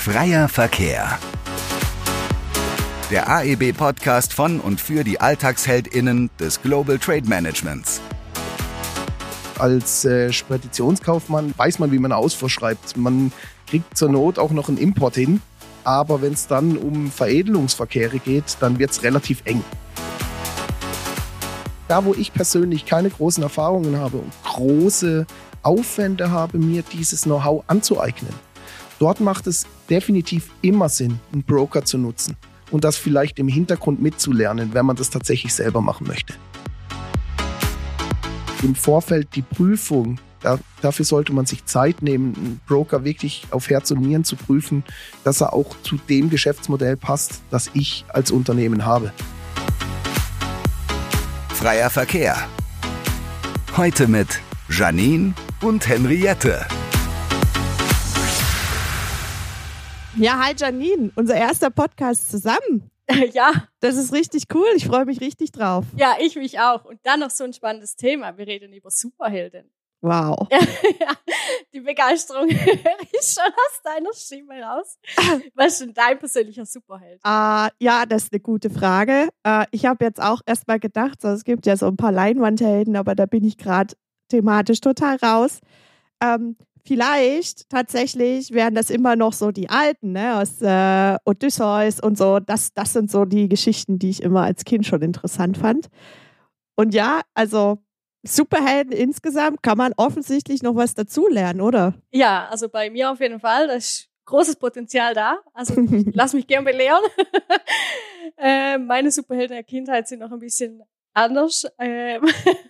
Freier Verkehr. Der AEB-Podcast von und für die AlltagsheldInnen des Global Trade Managements. Als äh, Speditionskaufmann weiß man, wie man Ausfuhr schreibt. Man kriegt zur Not auch noch einen Import hin. Aber wenn es dann um Veredelungsverkehre geht, dann wird es relativ eng. Da, wo ich persönlich keine großen Erfahrungen habe und große Aufwände habe, mir dieses Know-how anzueignen, dort macht es definitiv immer Sinn, einen Broker zu nutzen und das vielleicht im Hintergrund mitzulernen, wenn man das tatsächlich selber machen möchte. Im Vorfeld die Prüfung, da, dafür sollte man sich Zeit nehmen, einen Broker wirklich auf Herz und Nieren zu prüfen, dass er auch zu dem Geschäftsmodell passt, das ich als Unternehmen habe. Freier Verkehr. Heute mit Janine und Henriette. Ja, hi Janine, unser erster Podcast zusammen. Ja. Das ist richtig cool. Ich freue mich richtig drauf. Ja, ich mich auch. Und dann noch so ein spannendes Thema. Wir reden über Superhelden. Wow. ja, die Begeisterung höre ich schon aus deiner Stimme raus. Was ist denn dein persönlicher Superheld? Uh, ja, das ist eine gute Frage. Uh, ich habe jetzt auch erst mal gedacht, so, es gibt ja so ein paar Leinwandhelden, aber da bin ich gerade thematisch total raus. Ähm, vielleicht tatsächlich wären das immer noch so die alten, ne, aus äh, Odysseus und so. Das, das sind so die Geschichten, die ich immer als Kind schon interessant fand. Und ja, also Superhelden insgesamt kann man offensichtlich noch was dazulernen, oder? Ja, also bei mir auf jeden Fall. Da ist großes Potenzial da. Also lass mich gern belehren. äh, meine Superhelden der Kindheit sind noch ein bisschen anders. Ähm,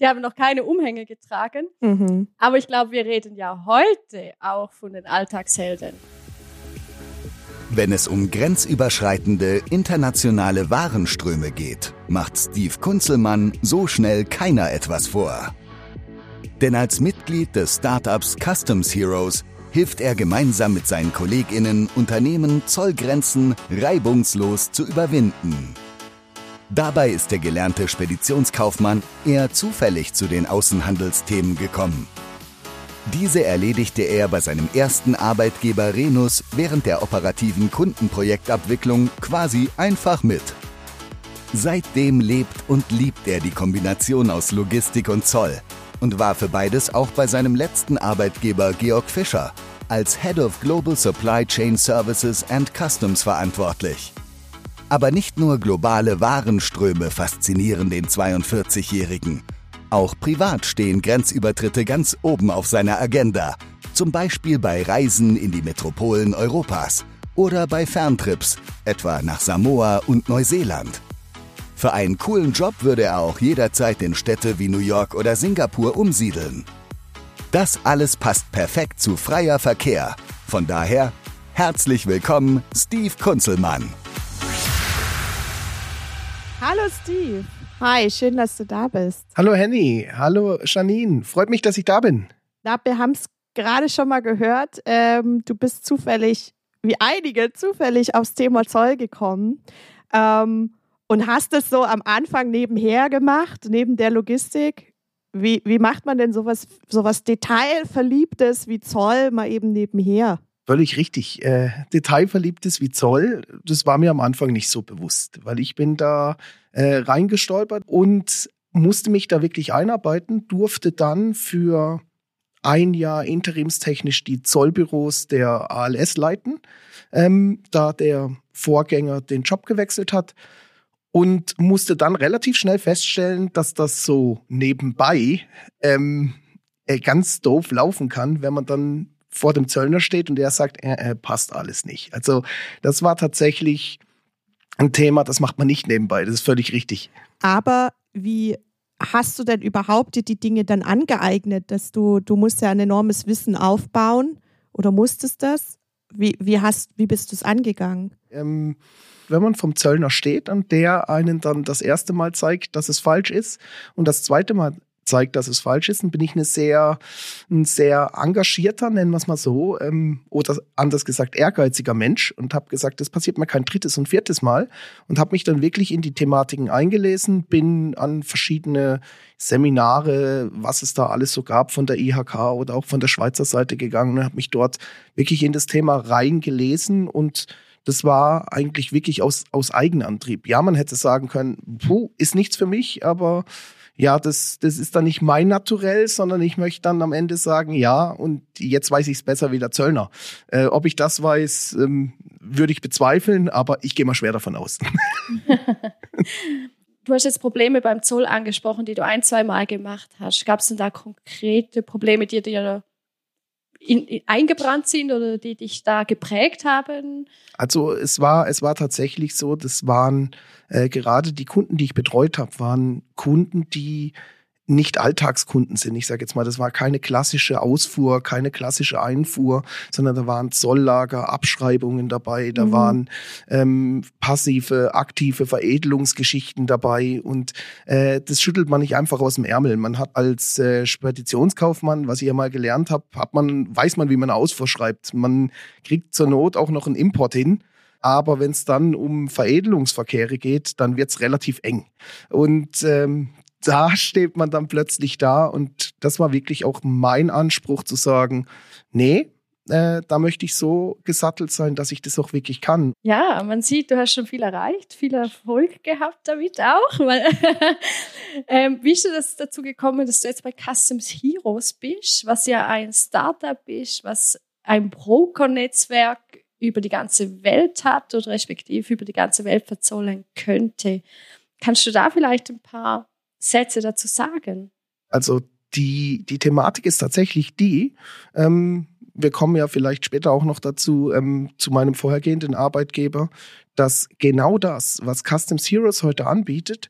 die haben noch keine Umhänge getragen. Mhm. Aber ich glaube, wir reden ja heute auch von den Alltagshelden. Wenn es um grenzüberschreitende internationale Warenströme geht, macht Steve Kunzelmann so schnell keiner etwas vor. Denn als Mitglied des Startups Customs Heroes hilft er gemeinsam mit seinen Kolleginnen Unternehmen Zollgrenzen reibungslos zu überwinden. Dabei ist der gelernte Speditionskaufmann eher zufällig zu den Außenhandelsthemen gekommen. Diese erledigte er bei seinem ersten Arbeitgeber Renus während der operativen Kundenprojektabwicklung quasi einfach mit. Seitdem lebt und liebt er die Kombination aus Logistik und Zoll und war für beides auch bei seinem letzten Arbeitgeber Georg Fischer als Head of Global Supply Chain Services and Customs verantwortlich. Aber nicht nur globale Warenströme faszinieren den 42-Jährigen. Auch privat stehen Grenzübertritte ganz oben auf seiner Agenda. Zum Beispiel bei Reisen in die Metropolen Europas oder bei Ferntrips, etwa nach Samoa und Neuseeland. Für einen coolen Job würde er auch jederzeit in Städte wie New York oder Singapur umsiedeln. Das alles passt perfekt zu freier Verkehr. Von daher herzlich willkommen, Steve Kunzelmann. Hallo Steve. Hi, schön, dass du da bist. Hallo Henny, hallo Janine. Freut mich, dass ich da bin. Ja, wir haben es gerade schon mal gehört. Ähm, du bist zufällig, wie einige, zufällig aufs Thema Zoll gekommen. Ähm, und hast es so am Anfang nebenher gemacht, neben der Logistik. Wie, wie macht man denn sowas, sowas Detailverliebtes wie Zoll mal eben nebenher? Völlig richtig. Äh, Detailverliebtes wie Zoll, das war mir am Anfang nicht so bewusst, weil ich bin da äh, reingestolpert und musste mich da wirklich einarbeiten, durfte dann für ein Jahr interimstechnisch die Zollbüros der ALS leiten, ähm, da der Vorgänger den Job gewechselt hat und musste dann relativ schnell feststellen, dass das so nebenbei ähm, äh, ganz doof laufen kann, wenn man dann vor dem Zöllner steht und der sagt, äh, äh, passt alles nicht. Also das war tatsächlich ein Thema, das macht man nicht nebenbei, das ist völlig richtig. Aber wie hast du denn überhaupt dir die Dinge dann angeeignet, dass du, du musst ja ein enormes Wissen aufbauen oder musstest das? Wie, wie, hast, wie bist du es angegangen? Ähm, wenn man vom Zöllner steht und der einen dann das erste Mal zeigt, dass es falsch ist und das zweite Mal zeigt, dass es falsch ist, dann bin ich eine sehr, ein sehr engagierter, nennen wir es mal so, ähm, oder anders gesagt ehrgeiziger Mensch und habe gesagt, das passiert mir kein drittes und viertes Mal und habe mich dann wirklich in die Thematiken eingelesen, bin an verschiedene Seminare, was es da alles so gab von der IHK oder auch von der Schweizer Seite gegangen und habe mich dort wirklich in das Thema reingelesen und das war eigentlich wirklich aus, aus Eigenantrieb. Ja, man hätte sagen können, puh, ist nichts für mich, aber ja, das, das ist dann nicht mein Naturell, sondern ich möchte dann am Ende sagen, ja, und jetzt weiß ich es besser wie der Zöllner. Äh, ob ich das weiß, ähm, würde ich bezweifeln, aber ich gehe mal schwer davon aus. du hast jetzt Probleme beim Zoll angesprochen, die du ein, zwei Mal gemacht hast. Gab es denn da konkrete Probleme, die dir in, in, eingebrannt sind oder die dich da geprägt haben? Also es war, es war tatsächlich so, das waren äh, gerade die Kunden, die ich betreut habe, waren Kunden, die nicht Alltagskunden sind. Ich sage jetzt mal, das war keine klassische Ausfuhr, keine klassische Einfuhr, sondern da waren Zolllager, Abschreibungen dabei, da mhm. waren ähm, passive, aktive Veredelungsgeschichten dabei und äh, das schüttelt man nicht einfach aus dem Ärmel. Man hat als äh, Speditionskaufmann, was ich ja mal gelernt habe, hat man weiß man, wie man Ausfuhr schreibt. Man kriegt zur Not auch noch einen Import hin. Aber wenn es dann um Veredelungsverkehre geht, dann wird's relativ eng. Und ähm, da steht man dann plötzlich da und das war wirklich auch mein Anspruch zu sagen, nee, äh, da möchte ich so gesattelt sein, dass ich das auch wirklich kann. Ja, man sieht, du hast schon viel erreicht, viel Erfolg gehabt damit auch. ähm, wie ist du das dazu gekommen, dass du jetzt bei Customs Heroes bist, was ja ein Startup ist, was ein Broker-Netzwerk über die ganze Welt hat oder respektive über die ganze Welt verzollen könnte? Kannst du da vielleicht ein paar Sätze dazu sagen? Also die, die Thematik ist tatsächlich die, ähm, wir kommen ja vielleicht später auch noch dazu, ähm, zu meinem vorhergehenden Arbeitgeber, dass genau das, was Customs Heroes heute anbietet,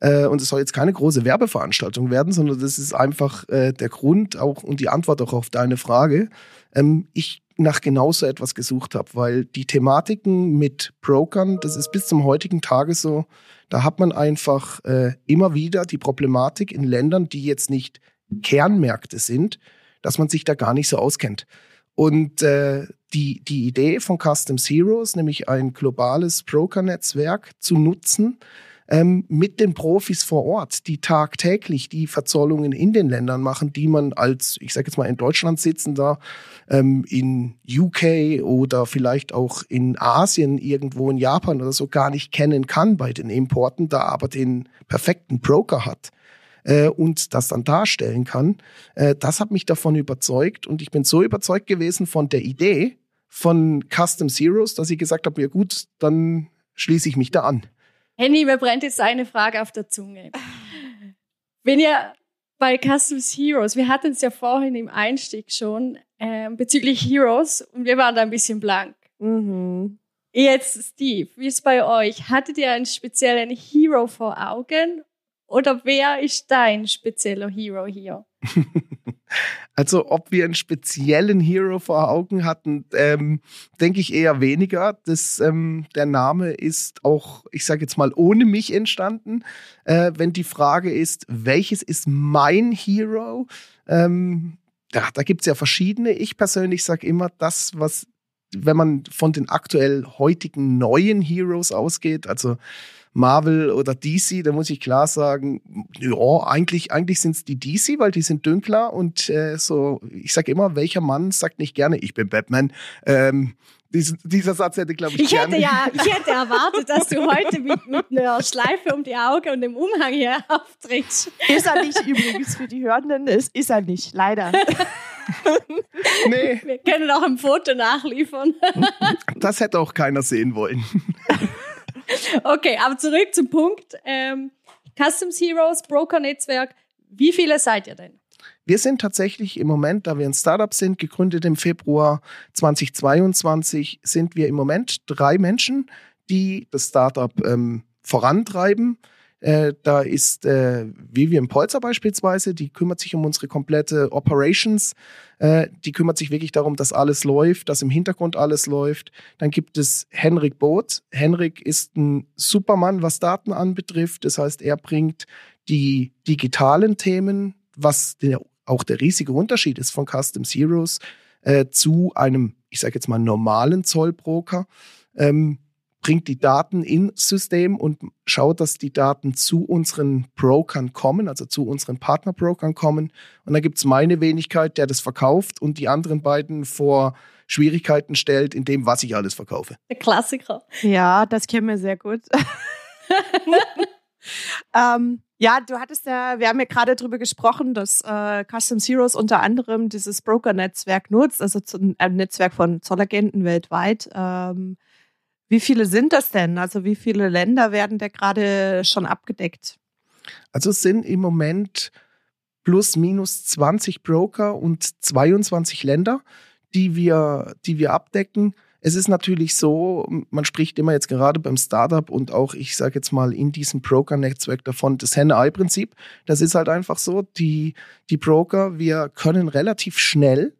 äh, und es soll jetzt keine große Werbeveranstaltung werden, sondern das ist einfach äh, der Grund auch und die Antwort auch auf deine Frage. Ähm, ich nach genauso etwas gesucht habe, weil die Thematiken mit Brokern, das ist bis zum heutigen Tage so, da hat man einfach äh, immer wieder die Problematik in Ländern, die jetzt nicht Kernmärkte sind, dass man sich da gar nicht so auskennt. Und äh, die, die Idee von Customs Heroes, nämlich ein globales Broker-Netzwerk zu nutzen, ähm, mit den Profis vor Ort, die tagtäglich die Verzollungen in den Ländern machen, die man als, ich sage jetzt mal in Deutschland sitzender, ähm, in UK oder vielleicht auch in Asien, irgendwo in Japan oder so gar nicht kennen kann bei den Importen, da aber den perfekten Broker hat äh, und das dann darstellen kann. Äh, das hat mich davon überzeugt und ich bin so überzeugt gewesen von der Idee von Custom Zeros, dass ich gesagt habe, ja gut, dann schließe ich mich da an. Henny, mir brennt jetzt eine Frage auf der Zunge. Wenn ihr bei Customs Heroes, wir hatten es ja vorhin im Einstieg schon äh, bezüglich Heroes und wir waren da ein bisschen blank. Mhm. Jetzt, Steve, wie ist bei euch? Hattet ihr einen speziellen Hero vor Augen oder wer ist dein spezieller Hero hier? Also ob wir einen speziellen Hero vor Augen hatten, ähm, denke ich eher weniger. Das, ähm, der Name ist auch, ich sage jetzt mal, ohne mich entstanden. Äh, wenn die Frage ist, welches ist mein Hero? Ähm, ja, da gibt's ja verschiedene. Ich persönlich sage immer, das, was, wenn man von den aktuell heutigen neuen Heroes ausgeht, also Marvel oder DC, da muss ich klar sagen, ja, eigentlich, eigentlich sind es die DC, weil die sind dünkler und äh, so, ich sage immer, welcher Mann sagt nicht gerne, ich bin Batman. Ähm, diesen, dieser Satz hätte, glaube ich, ich hätte ja, ich hätte erwartet, dass du heute mit, mit einer Schleife um die Augen und dem Umhang hier auftrittst. Ist er nicht übrigens für die Hörenden, ist, ist er nicht, leider. nee. Wir können auch ein Foto nachliefern. Das hätte auch keiner sehen wollen. okay, aber zurück zum Punkt. Ähm, Customs Heroes, Broker-Netzwerk. Wie viele seid ihr denn? Wir sind tatsächlich im Moment, da wir ein Startup sind, gegründet im Februar 2022, sind wir im Moment drei Menschen, die das Startup ähm, vorantreiben. Äh, da ist äh, Vivian Polzer beispielsweise, die kümmert sich um unsere komplette Operations. Äh, die kümmert sich wirklich darum, dass alles läuft, dass im Hintergrund alles läuft. Dann gibt es Henrik Both. Henrik ist ein Supermann, was Daten anbetrifft. Das heißt, er bringt die digitalen Themen was der, auch der riesige Unterschied ist von Customs Heroes äh, zu einem, ich sage jetzt mal, normalen Zollbroker. Ähm, bringt die Daten ins System und schaut, dass die Daten zu unseren Brokern kommen, also zu unseren Partnerbrokern kommen. Und dann gibt es meine Wenigkeit, der das verkauft und die anderen beiden vor Schwierigkeiten stellt in dem, was ich alles verkaufe. Der Klassiker. Ja, das kennen wir sehr gut. ähm, ja, du hattest ja, wir haben ja gerade darüber gesprochen, dass äh, Customs Heroes unter anderem dieses Broker-Netzwerk nutzt, also ein Netzwerk von Zollagenten weltweit. Ähm, wie viele sind das denn? Also wie viele Länder werden da gerade schon abgedeckt? Also es sind im Moment plus minus 20 Broker und 22 Länder, die wir, die wir abdecken. Es ist natürlich so, man spricht immer jetzt gerade beim Startup und auch, ich sage jetzt mal, in diesem Broker-Netzwerk davon, das Henne-Ei-Prinzip. Das ist halt einfach so, die, die Broker, wir können relativ schnell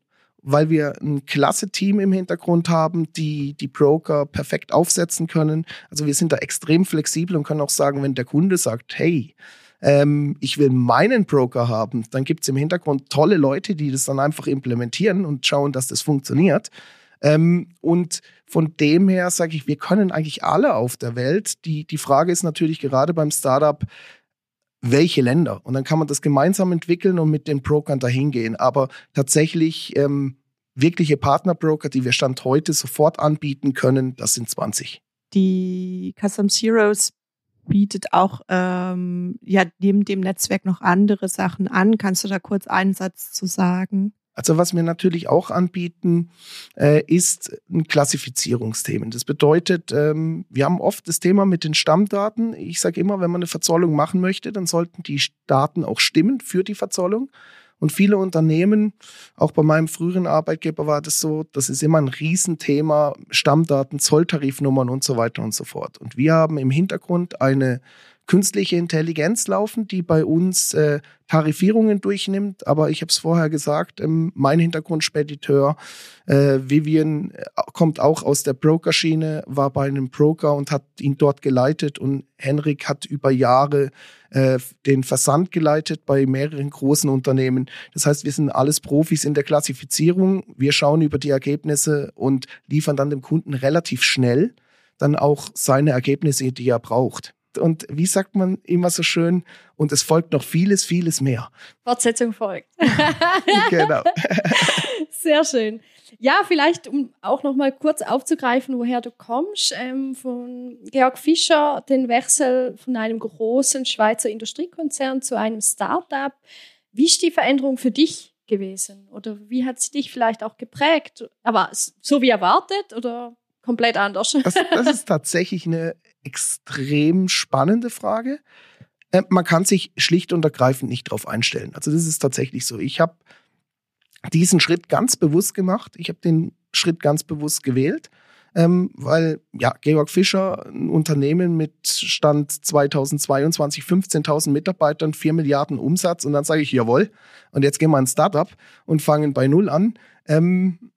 weil wir ein klasse Team im Hintergrund haben, die die Broker perfekt aufsetzen können. Also wir sind da extrem flexibel und können auch sagen, wenn der Kunde sagt, hey, ähm, ich will meinen Broker haben, dann gibt es im Hintergrund tolle Leute, die das dann einfach implementieren und schauen, dass das funktioniert. Ähm, und von dem her sage ich, wir können eigentlich alle auf der Welt. Die, die Frage ist natürlich gerade beim Startup, welche Länder. Und dann kann man das gemeinsam entwickeln und mit den Brokern dahin gehen. Aber tatsächlich ähm, wirkliche Partnerbroker, die wir Stand heute sofort anbieten können, das sind 20. Die Customs Heroes bietet auch ähm, ja neben dem Netzwerk noch andere Sachen an. Kannst du da kurz einen Satz zu sagen? Also was wir natürlich auch anbieten, äh, ist ein Klassifizierungsthemen. Das bedeutet, ähm, wir haben oft das Thema mit den Stammdaten. Ich sage immer, wenn man eine Verzollung machen möchte, dann sollten die Daten auch stimmen für die Verzollung. Und viele Unternehmen, auch bei meinem früheren Arbeitgeber war das so, das ist immer ein Riesenthema, Stammdaten, Zolltarifnummern und so weiter und so fort. Und wir haben im Hintergrund eine künstliche Intelligenz laufen, die bei uns äh, Tarifierungen durchnimmt. Aber ich habe es vorher gesagt, ähm, mein Hintergrundspediteur äh, Vivian äh, kommt auch aus der Brokerschiene, war bei einem Broker und hat ihn dort geleitet. Und Henrik hat über Jahre äh, den Versand geleitet bei mehreren großen Unternehmen. Das heißt, wir sind alles Profis in der Klassifizierung. Wir schauen über die Ergebnisse und liefern dann dem Kunden relativ schnell dann auch seine Ergebnisse, die er braucht und wie sagt man immer so schön, und es folgt noch vieles, vieles mehr. Fortsetzung folgt. genau. Sehr schön. Ja, vielleicht, um auch noch mal kurz aufzugreifen, woher du kommst, ähm, von Georg Fischer, den Wechsel von einem großen Schweizer Industriekonzern zu einem Start-up. Wie ist die Veränderung für dich gewesen? Oder wie hat sie dich vielleicht auch geprägt? Aber so wie erwartet oder komplett anders? Das, das ist tatsächlich eine extrem spannende Frage. Äh, man kann sich schlicht und ergreifend nicht darauf einstellen. Also das ist tatsächlich so. Ich habe diesen Schritt ganz bewusst gemacht. Ich habe den Schritt ganz bewusst gewählt, ähm, weil ja Georg Fischer, ein Unternehmen mit Stand 2022 15.000 Mitarbeitern, 4 Milliarden Umsatz und dann sage ich jawohl und jetzt gehen wir ein Startup und fangen bei null an. Ähm,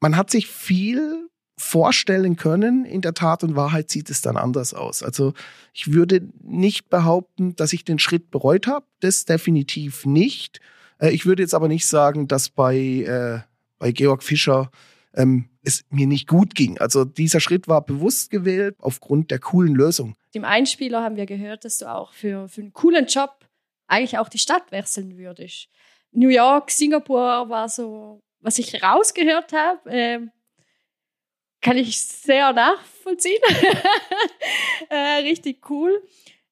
man hat sich viel vorstellen können. In der Tat und Wahrheit sieht es dann anders aus. Also ich würde nicht behaupten, dass ich den Schritt bereut habe. Das definitiv nicht. Äh, ich würde jetzt aber nicht sagen, dass bei, äh, bei Georg Fischer ähm, es mir nicht gut ging. Also dieser Schritt war bewusst gewählt aufgrund der coolen Lösung. Im Einspieler haben wir gehört, dass du auch für, für einen coolen Job eigentlich auch die Stadt wechseln würdest. New York, Singapur war so, was ich rausgehört habe. Äh, kann ich sehr nachvollziehen. äh, richtig cool.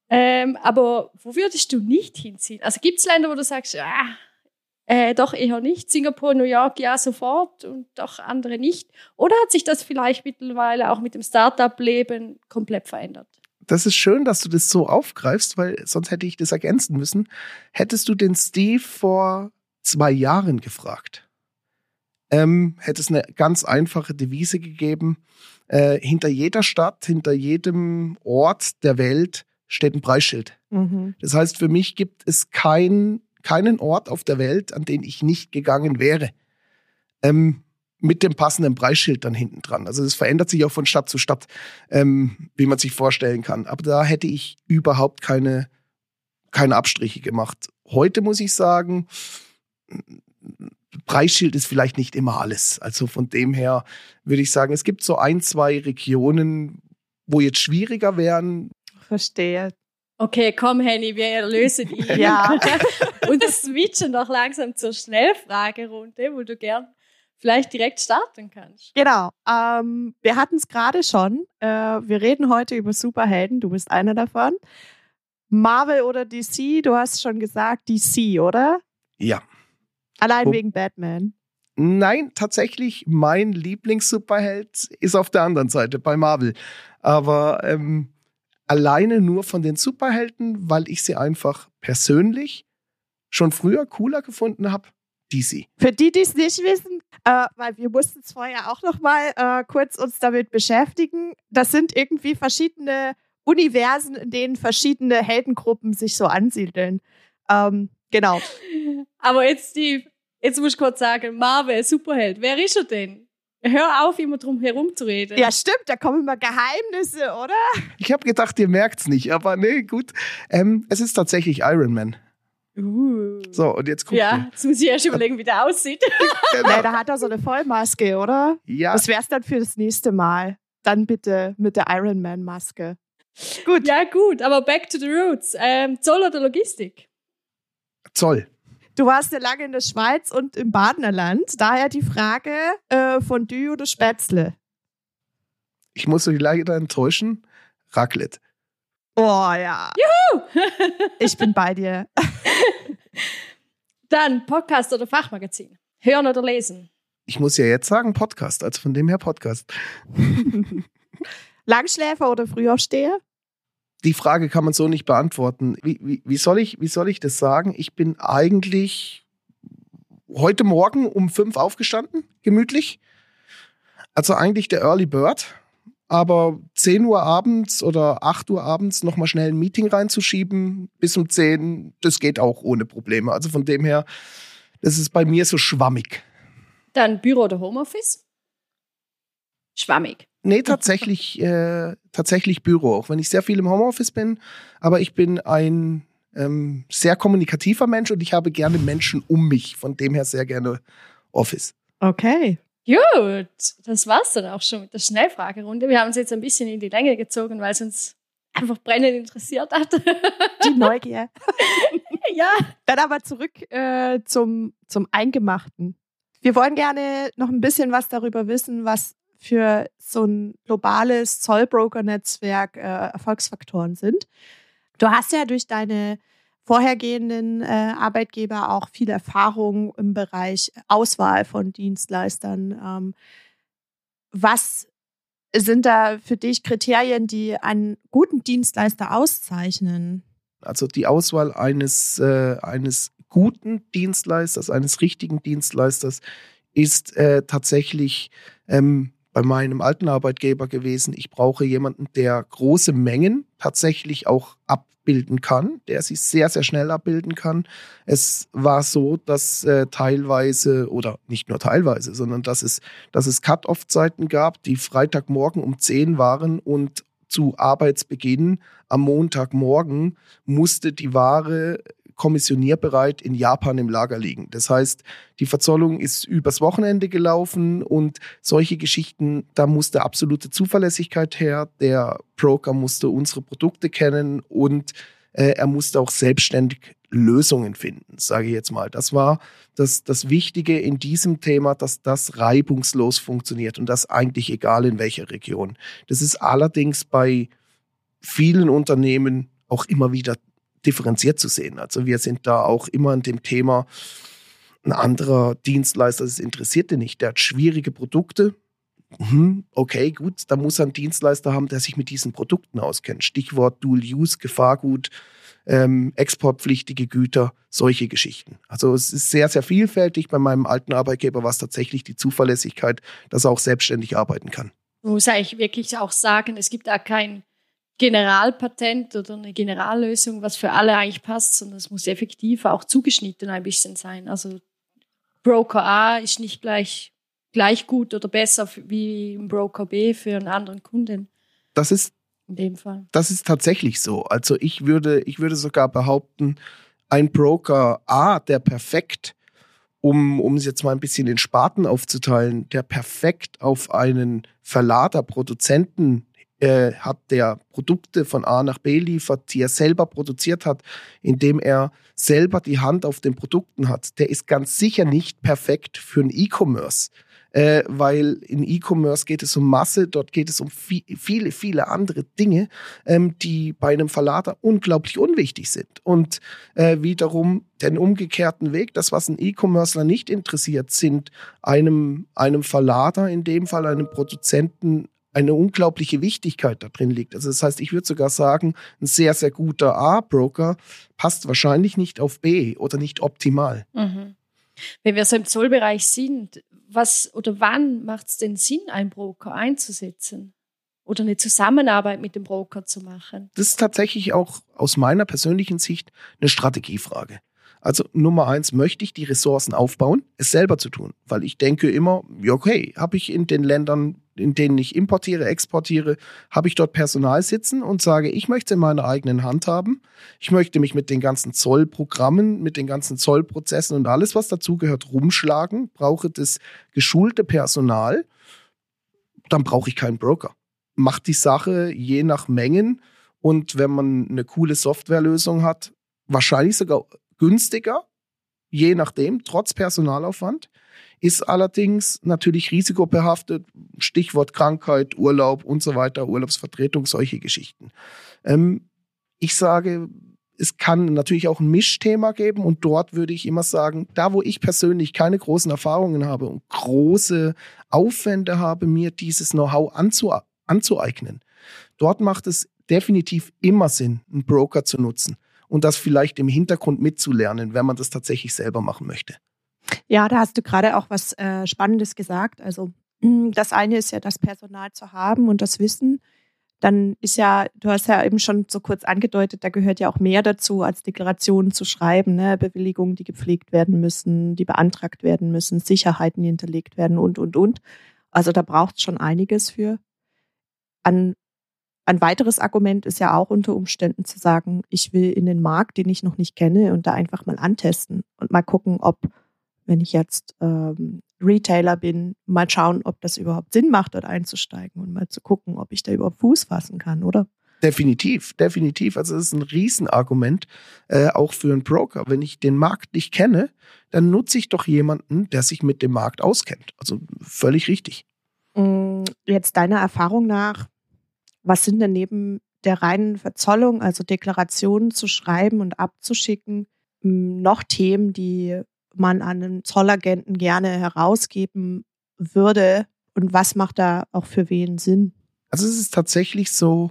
Ähm, aber wo würdest du nicht hinziehen? Also gibt es Länder, wo du sagst, ah, äh, doch eher nicht. Singapur, New York, ja, sofort und doch andere nicht. Oder hat sich das vielleicht mittlerweile auch mit dem Startup-Leben komplett verändert? Das ist schön, dass du das so aufgreifst, weil sonst hätte ich das ergänzen müssen. Hättest du den Steve vor zwei Jahren gefragt, ähm, hätte es eine ganz einfache Devise gegeben. Äh, hinter jeder Stadt, hinter jedem Ort der Welt steht ein Preisschild. Mhm. Das heißt, für mich gibt es kein, keinen Ort auf der Welt, an den ich nicht gegangen wäre. Ähm, mit dem passenden Preisschild dann hinten dran. Also das verändert sich auch von Stadt zu Stadt, ähm, wie man sich vorstellen kann. Aber da hätte ich überhaupt keine keine Abstriche gemacht. Heute muss ich sagen, Preisschild ist vielleicht nicht immer alles. Also von dem her würde ich sagen, es gibt so ein, zwei Regionen, wo jetzt schwieriger wären. Verstehe. Okay, komm, Henny, wir erlösen ihn. Ja. Und switchen doch langsam zur Schnellfragerunde, wo du gern vielleicht direkt starten kannst. Genau. Ähm, wir hatten es gerade schon. Äh, wir reden heute über Superhelden. Du bist einer davon. Marvel oder DC? Du hast schon gesagt DC, oder? Ja. Allein Wo- wegen Batman. Nein, tatsächlich, mein Lieblings-Superheld ist auf der anderen Seite bei Marvel. Aber ähm, alleine nur von den Superhelden, weil ich sie einfach persönlich schon früher cooler gefunden habe. DC. Für die, die es nicht wissen, äh, weil wir mussten es vorher auch noch mal äh, kurz uns damit beschäftigen. Das sind irgendwie verschiedene Universen, in denen verschiedene Heldengruppen sich so ansiedeln. Ähm, genau. Aber jetzt, Steve, jetzt muss ich kurz sagen, Marvel, Superheld, wer ist er denn? Hör auf, immer drum herum zu reden. Ja, stimmt, da kommen immer Geheimnisse, oder? Ich habe gedacht, ihr merkt's nicht, aber nee, gut. Ähm, es ist tatsächlich Iron Man. Uh. So, und jetzt guckt Ja, jetzt muss ich erst überlegen, wie der aussieht. Genau. da hat er so eine Vollmaske, oder? Ja, Das wär's dann für das nächste Mal. Dann bitte mit der Iron Man Maske. Gut. ja, gut, aber back to the roots. Ähm, Zoll oder Logistik? Zoll. Du warst ja lange in der Schweiz und im Badenerland. Daher die Frage äh, Fondue oder Spätzle? Ich muss euch leider enttäuschen. Raclette. Oh ja. Ich bin bei dir. Dann Podcast oder Fachmagazin? Hören oder lesen? Ich muss ja jetzt sagen Podcast, also von dem her Podcast. Langschläfer oder Frühaufsteher? Die Frage kann man so nicht beantworten. Wie, wie, wie, soll ich, wie soll ich das sagen? Ich bin eigentlich heute Morgen um fünf aufgestanden, gemütlich. Also eigentlich der Early Bird. Aber 10 Uhr abends oder 8 Uhr abends nochmal schnell ein Meeting reinzuschieben, bis um 10, das geht auch ohne Probleme. Also von dem her, das ist bei mir so schwammig. Dann Büro oder Homeoffice? Schwammig. Nee, tatsächlich, äh, tatsächlich Büro, auch wenn ich sehr viel im Homeoffice bin. Aber ich bin ein ähm, sehr kommunikativer Mensch und ich habe gerne Menschen um mich. Von dem her sehr gerne Office. Okay. Gut, das war's dann auch schon mit der Schnellfragerunde. Wir haben uns jetzt ein bisschen in die Länge gezogen, weil es uns einfach brennend interessiert hat. Die Neugier. ja. Dann aber zurück äh, zum, zum Eingemachten. Wir wollen gerne noch ein bisschen was darüber wissen, was für so ein globales Zollbroker-Netzwerk äh, Erfolgsfaktoren sind. Du hast ja durch deine vorhergehenden äh, Arbeitgeber auch viel Erfahrung im Bereich Auswahl von Dienstleistern. Ähm, was sind da für dich Kriterien, die einen guten Dienstleister auszeichnen? Also die Auswahl eines, äh, eines guten Dienstleisters, eines richtigen Dienstleisters ist äh, tatsächlich ähm, bei meinem alten Arbeitgeber gewesen. Ich brauche jemanden, der große Mengen tatsächlich auch abbilden kann, der sie sehr, sehr schnell abbilden kann. Es war so, dass äh, teilweise oder nicht nur teilweise, sondern dass es, dass es Cut-Off-Zeiten gab, die Freitagmorgen um 10 waren und zu Arbeitsbeginn am Montagmorgen musste die Ware kommissionierbereit in Japan im Lager liegen. Das heißt, die Verzollung ist übers Wochenende gelaufen und solche Geschichten, da musste absolute Zuverlässigkeit her. Der Broker musste unsere Produkte kennen und äh, er musste auch selbstständig Lösungen finden, sage ich jetzt mal. Das war das, das Wichtige in diesem Thema, dass das reibungslos funktioniert und das eigentlich egal in welcher Region. Das ist allerdings bei vielen Unternehmen auch immer wieder differenziert zu sehen. Also wir sind da auch immer an dem Thema, ein anderer Dienstleister, das interessiert den nicht. Der hat schwierige Produkte. Mhm, okay, gut, da muss er einen Dienstleister haben, der sich mit diesen Produkten auskennt. Stichwort Dual Use, Gefahrgut, ähm, exportpflichtige Güter, solche Geschichten. Also es ist sehr, sehr vielfältig. Bei meinem alten Arbeitgeber war es tatsächlich die Zuverlässigkeit, dass er auch selbstständig arbeiten kann. Man muss eigentlich wirklich auch sagen, es gibt da kein Generalpatent oder eine Generallösung, was für alle eigentlich passt, sondern es muss effektiv auch zugeschnitten ein bisschen sein. Also Broker A ist nicht gleich, gleich gut oder besser wie ein Broker B für einen anderen Kunden. Das ist In dem Fall. Das ist tatsächlich so. Also ich würde, ich würde sogar behaupten, ein Broker A, der perfekt, um, um es jetzt mal ein bisschen in Sparten aufzuteilen, der perfekt auf einen Verlader, Produzenten äh, hat, der Produkte von A nach B liefert, die er selber produziert hat, indem er selber die Hand auf den Produkten hat, der ist ganz sicher nicht perfekt für ein E-Commerce. Äh, weil in E-Commerce geht es um Masse, dort geht es um viel, viele, viele andere Dinge, ähm, die bei einem Verlader unglaublich unwichtig sind. Und äh, wiederum den umgekehrten Weg, das, was ein E-Commercer nicht interessiert, sind einem, einem Verlader, in dem Fall einem Produzenten, eine unglaubliche Wichtigkeit da drin liegt. Also das heißt, ich würde sogar sagen, ein sehr, sehr guter A-Broker passt wahrscheinlich nicht auf B oder nicht optimal. Mhm. Wenn wir so im Zollbereich sind, was oder wann macht es denn Sinn, einen Broker einzusetzen? Oder eine Zusammenarbeit mit dem Broker zu machen? Das ist tatsächlich auch aus meiner persönlichen Sicht eine Strategiefrage. Also Nummer eins, möchte ich die Ressourcen aufbauen, es selber zu tun? Weil ich denke immer, ja, okay, habe ich in den Ländern, in denen ich importiere, exportiere, habe ich dort Personal sitzen und sage, ich möchte in meiner eigenen Hand haben. Ich möchte mich mit den ganzen Zollprogrammen, mit den ganzen Zollprozessen und alles, was dazugehört, rumschlagen, brauche das geschulte Personal, dann brauche ich keinen Broker. Macht die Sache je nach Mengen und wenn man eine coole Softwarelösung hat, wahrscheinlich sogar günstiger, je nachdem, trotz Personalaufwand, ist allerdings natürlich risikobehaftet, Stichwort Krankheit, Urlaub und so weiter, Urlaubsvertretung, solche Geschichten. Ähm, ich sage, es kann natürlich auch ein Mischthema geben und dort würde ich immer sagen, da wo ich persönlich keine großen Erfahrungen habe und große Aufwände habe, mir dieses Know-how anzu anzueignen, dort macht es definitiv immer Sinn, einen Broker zu nutzen und das vielleicht im Hintergrund mitzulernen, wenn man das tatsächlich selber machen möchte. Ja, da hast du gerade auch was äh, Spannendes gesagt. Also das eine ist ja das Personal zu haben und das Wissen. Dann ist ja, du hast ja eben schon so kurz angedeutet, da gehört ja auch mehr dazu, als Deklarationen zu schreiben, ne? Bewilligungen, die gepflegt werden müssen, die beantragt werden müssen, Sicherheiten, die hinterlegt werden und, und, und. Also da braucht es schon einiges für. An ein weiteres Argument ist ja auch unter Umständen zu sagen, ich will in den Markt, den ich noch nicht kenne, und da einfach mal antesten und mal gucken, ob, wenn ich jetzt ähm, Retailer bin, mal schauen, ob das überhaupt Sinn macht, dort einzusteigen und mal zu gucken, ob ich da überhaupt Fuß fassen kann, oder? Definitiv, definitiv. Also das ist ein Riesenargument, äh, auch für einen Broker. Wenn ich den Markt nicht kenne, dann nutze ich doch jemanden, der sich mit dem Markt auskennt. Also völlig richtig. Mm, jetzt deiner Erfahrung nach, was sind denn neben der reinen Verzollung, also Deklarationen zu schreiben und abzuschicken, noch Themen, die man an einen Zollagenten gerne herausgeben würde? Und was macht da auch für wen Sinn? Also es ist tatsächlich so,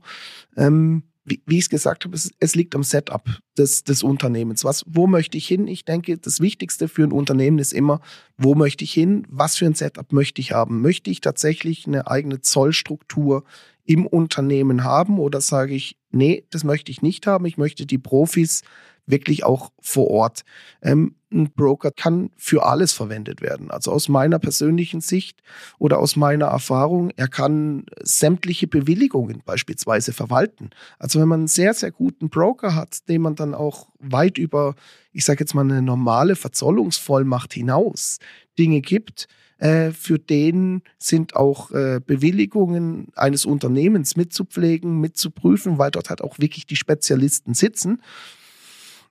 ähm, wie, wie ich es gesagt habe, es, es, liegt am Setup des, des Unternehmens. Was, wo möchte ich hin? Ich denke, das Wichtigste für ein Unternehmen ist immer, wo möchte ich hin? Was für ein Setup möchte ich haben? Möchte ich tatsächlich eine eigene Zollstruktur im Unternehmen haben oder sage ich, nee, das möchte ich nicht haben. Ich möchte die Profis wirklich auch vor Ort. Ähm, ein Broker kann für alles verwendet werden. Also aus meiner persönlichen Sicht oder aus meiner Erfahrung, er kann sämtliche Bewilligungen beispielsweise verwalten. Also wenn man einen sehr, sehr guten Broker hat, dem man dann auch weit über, ich sage jetzt mal, eine normale Verzollungsvollmacht hinaus Dinge gibt, äh, für den sind auch äh, Bewilligungen eines Unternehmens mitzupflegen, mitzuprüfen, weil dort halt auch wirklich die Spezialisten sitzen.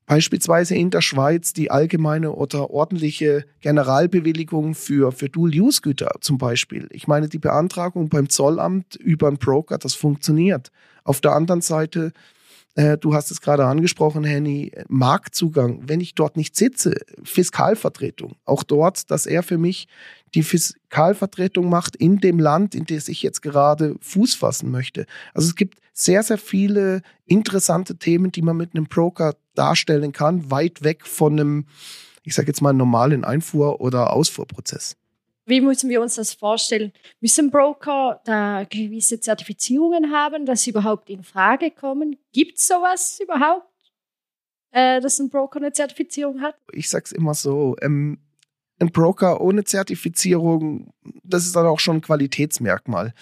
Beispielsweise in der Schweiz die allgemeine oder ordentliche Generalbewilligung für, für Dual-Use-Güter zum Beispiel. Ich meine, die Beantragung beim Zollamt über einen Broker, das funktioniert. Auf der anderen Seite äh, du hast es gerade angesprochen, Henny, Marktzugang, wenn ich dort nicht sitze, Fiskalvertretung, auch dort, dass er für mich die Fiskalvertretung macht in dem Land, in das ich jetzt gerade Fuß fassen möchte. Also es gibt sehr, sehr viele interessante Themen, die man mit einem Broker darstellen kann, weit weg von einem, ich sage jetzt mal, normalen Einfuhr- oder Ausfuhrprozess. Wie müssen wir uns das vorstellen? Müssen Broker da gewisse Zertifizierungen haben, dass sie überhaupt in Frage kommen? Gibt es sowas überhaupt, äh, dass ein Broker eine Zertifizierung hat? Ich sage es immer so, ähm, ein Broker ohne Zertifizierung, das ist dann auch schon ein Qualitätsmerkmal.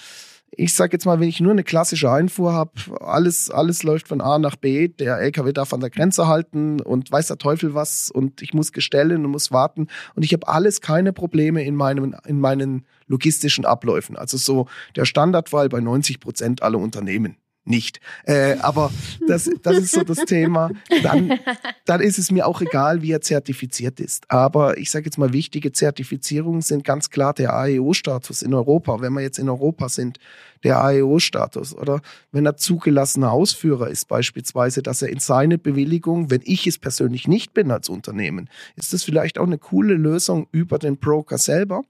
Ich sage jetzt mal, wenn ich nur eine klassische Einfuhr habe, alles, alles läuft von A nach B, der LKW darf an der Grenze halten und weiß der Teufel was und ich muss gestellen und muss warten. Und ich habe alles keine Probleme in meinem, in meinen logistischen Abläufen. Also so der Standardfall bei 90 Prozent aller Unternehmen nicht. Äh, aber das, das ist so das Thema. Dann, dann ist es mir auch egal, wie er zertifiziert ist. Aber ich sage jetzt mal, wichtige Zertifizierungen sind ganz klar der AEO-Status in Europa. Wenn wir jetzt in Europa sind, der AEO-Status. Oder wenn er zugelassener Ausführer ist, beispielsweise, dass er in seine Bewilligung, wenn ich es persönlich nicht bin als Unternehmen, ist das vielleicht auch eine coole Lösung über den Broker selber.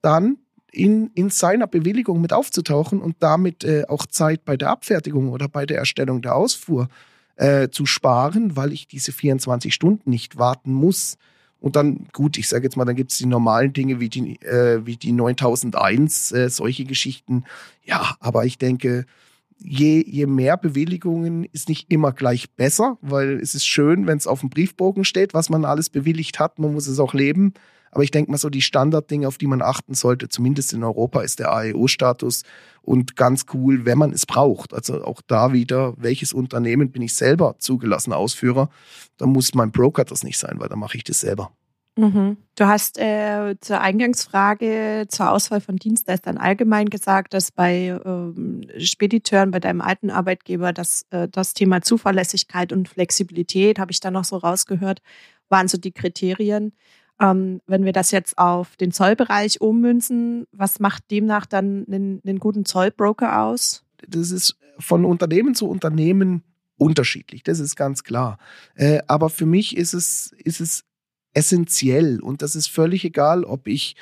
Dann in, in seiner Bewilligung mit aufzutauchen und damit äh, auch Zeit bei der Abfertigung oder bei der Erstellung der Ausfuhr äh, zu sparen, weil ich diese 24 Stunden nicht warten muss. Und dann, gut, ich sage jetzt mal, dann gibt es die normalen Dinge wie die, äh, wie die 9001, äh, solche Geschichten. Ja, aber ich denke, je, je mehr Bewilligungen ist nicht immer gleich besser, weil es ist schön, wenn es auf dem Briefbogen steht, was man alles bewilligt hat. Man muss es auch leben. Aber ich denke mal so, die Standarddinge, auf die man achten sollte, zumindest in Europa, ist der AEO-Status und ganz cool, wenn man es braucht. Also auch da wieder, welches Unternehmen bin ich selber zugelassener Ausführer? Da muss mein Broker das nicht sein, weil da mache ich das selber. Mhm. Du hast äh, zur Eingangsfrage zur Auswahl von Dienstleistern allgemein gesagt, dass bei ähm, Spediteuren, bei deinem alten Arbeitgeber, dass äh, das Thema Zuverlässigkeit und Flexibilität, habe ich da noch so rausgehört, waren so die Kriterien. Ähm, wenn wir das jetzt auf den Zollbereich ummünzen, was macht demnach dann einen, einen guten Zollbroker aus? Das ist von Unternehmen zu Unternehmen unterschiedlich, das ist ganz klar. Äh, aber für mich ist es, ist es essentiell und das ist völlig egal, ob ich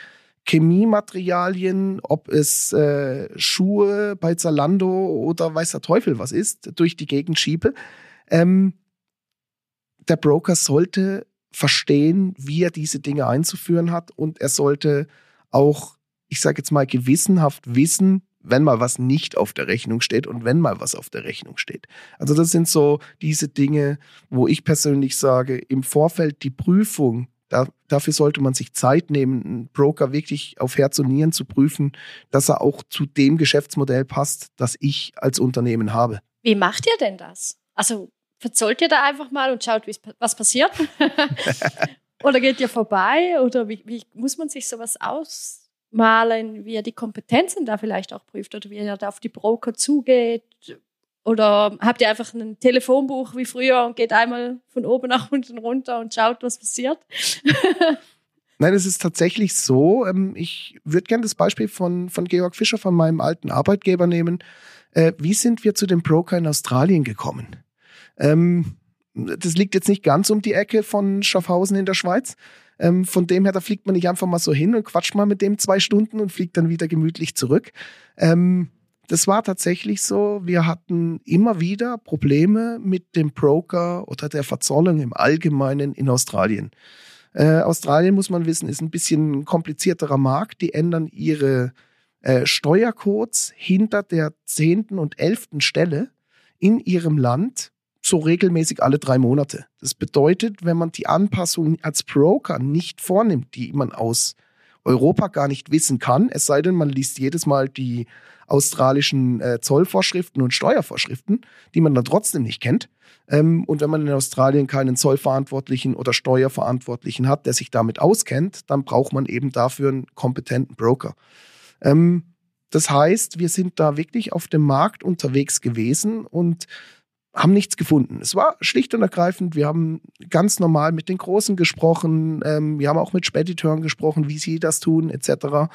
Chemiematerialien, ob es äh, Schuhe bei Zalando oder weiß der Teufel was ist, durch die Gegend schiebe. Ähm, der Broker sollte verstehen, wie er diese Dinge einzuführen hat und er sollte auch, ich sage jetzt mal, gewissenhaft wissen, wenn mal was nicht auf der Rechnung steht und wenn mal was auf der Rechnung steht. Also das sind so diese Dinge, wo ich persönlich sage, im Vorfeld die Prüfung, da, dafür sollte man sich Zeit nehmen, einen Broker wirklich auf Herz und Nieren zu prüfen, dass er auch zu dem Geschäftsmodell passt, das ich als Unternehmen habe. Wie macht ihr denn das? Also verzollt ihr da einfach mal und schaut, was passiert? oder geht ihr vorbei? Oder wie, wie, muss man sich sowas ausmalen, wie ihr die Kompetenzen da vielleicht auch prüft oder wie ihr da auf die Broker zugeht? Oder habt ihr einfach ein Telefonbuch wie früher und geht einmal von oben nach unten runter und schaut, was passiert? Nein, es ist tatsächlich so. Ähm, ich würde gerne das Beispiel von, von Georg Fischer, von meinem alten Arbeitgeber nehmen. Äh, wie sind wir zu dem Broker in Australien gekommen? Ähm, das liegt jetzt nicht ganz um die Ecke von Schaffhausen in der Schweiz. Ähm, von dem her, da fliegt man nicht einfach mal so hin und quatscht mal mit dem zwei Stunden und fliegt dann wieder gemütlich zurück. Ähm, das war tatsächlich so. Wir hatten immer wieder Probleme mit dem Broker oder der Verzollung im Allgemeinen in Australien. Äh, Australien, muss man wissen, ist ein bisschen komplizierterer Markt. Die ändern ihre äh, Steuercodes hinter der zehnten und elften Stelle in ihrem Land so regelmäßig alle drei Monate. Das bedeutet, wenn man die Anpassung als Broker nicht vornimmt, die man aus Europa gar nicht wissen kann, es sei denn, man liest jedes Mal die australischen äh, Zollvorschriften und Steuervorschriften, die man dann trotzdem nicht kennt. Ähm, und wenn man in Australien keinen Zollverantwortlichen oder Steuerverantwortlichen hat, der sich damit auskennt, dann braucht man eben dafür einen kompetenten Broker. Ähm, das heißt, wir sind da wirklich auf dem Markt unterwegs gewesen und haben nichts gefunden. Es war schlicht und ergreifend, wir haben ganz normal mit den Großen gesprochen, ähm, wir haben auch mit Spediteuren gesprochen, wie sie das tun, etc.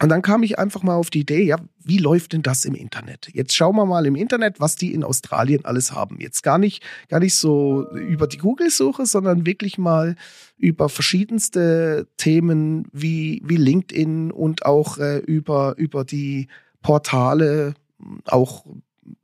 Und dann kam ich einfach mal auf die Idee, ja, wie läuft denn das im Internet? Jetzt schauen wir mal im Internet, was die in Australien alles haben. Jetzt gar nicht, gar nicht so über die Google-Suche, sondern wirklich mal über verschiedenste Themen wie, wie LinkedIn und auch äh, über, über die Portale, auch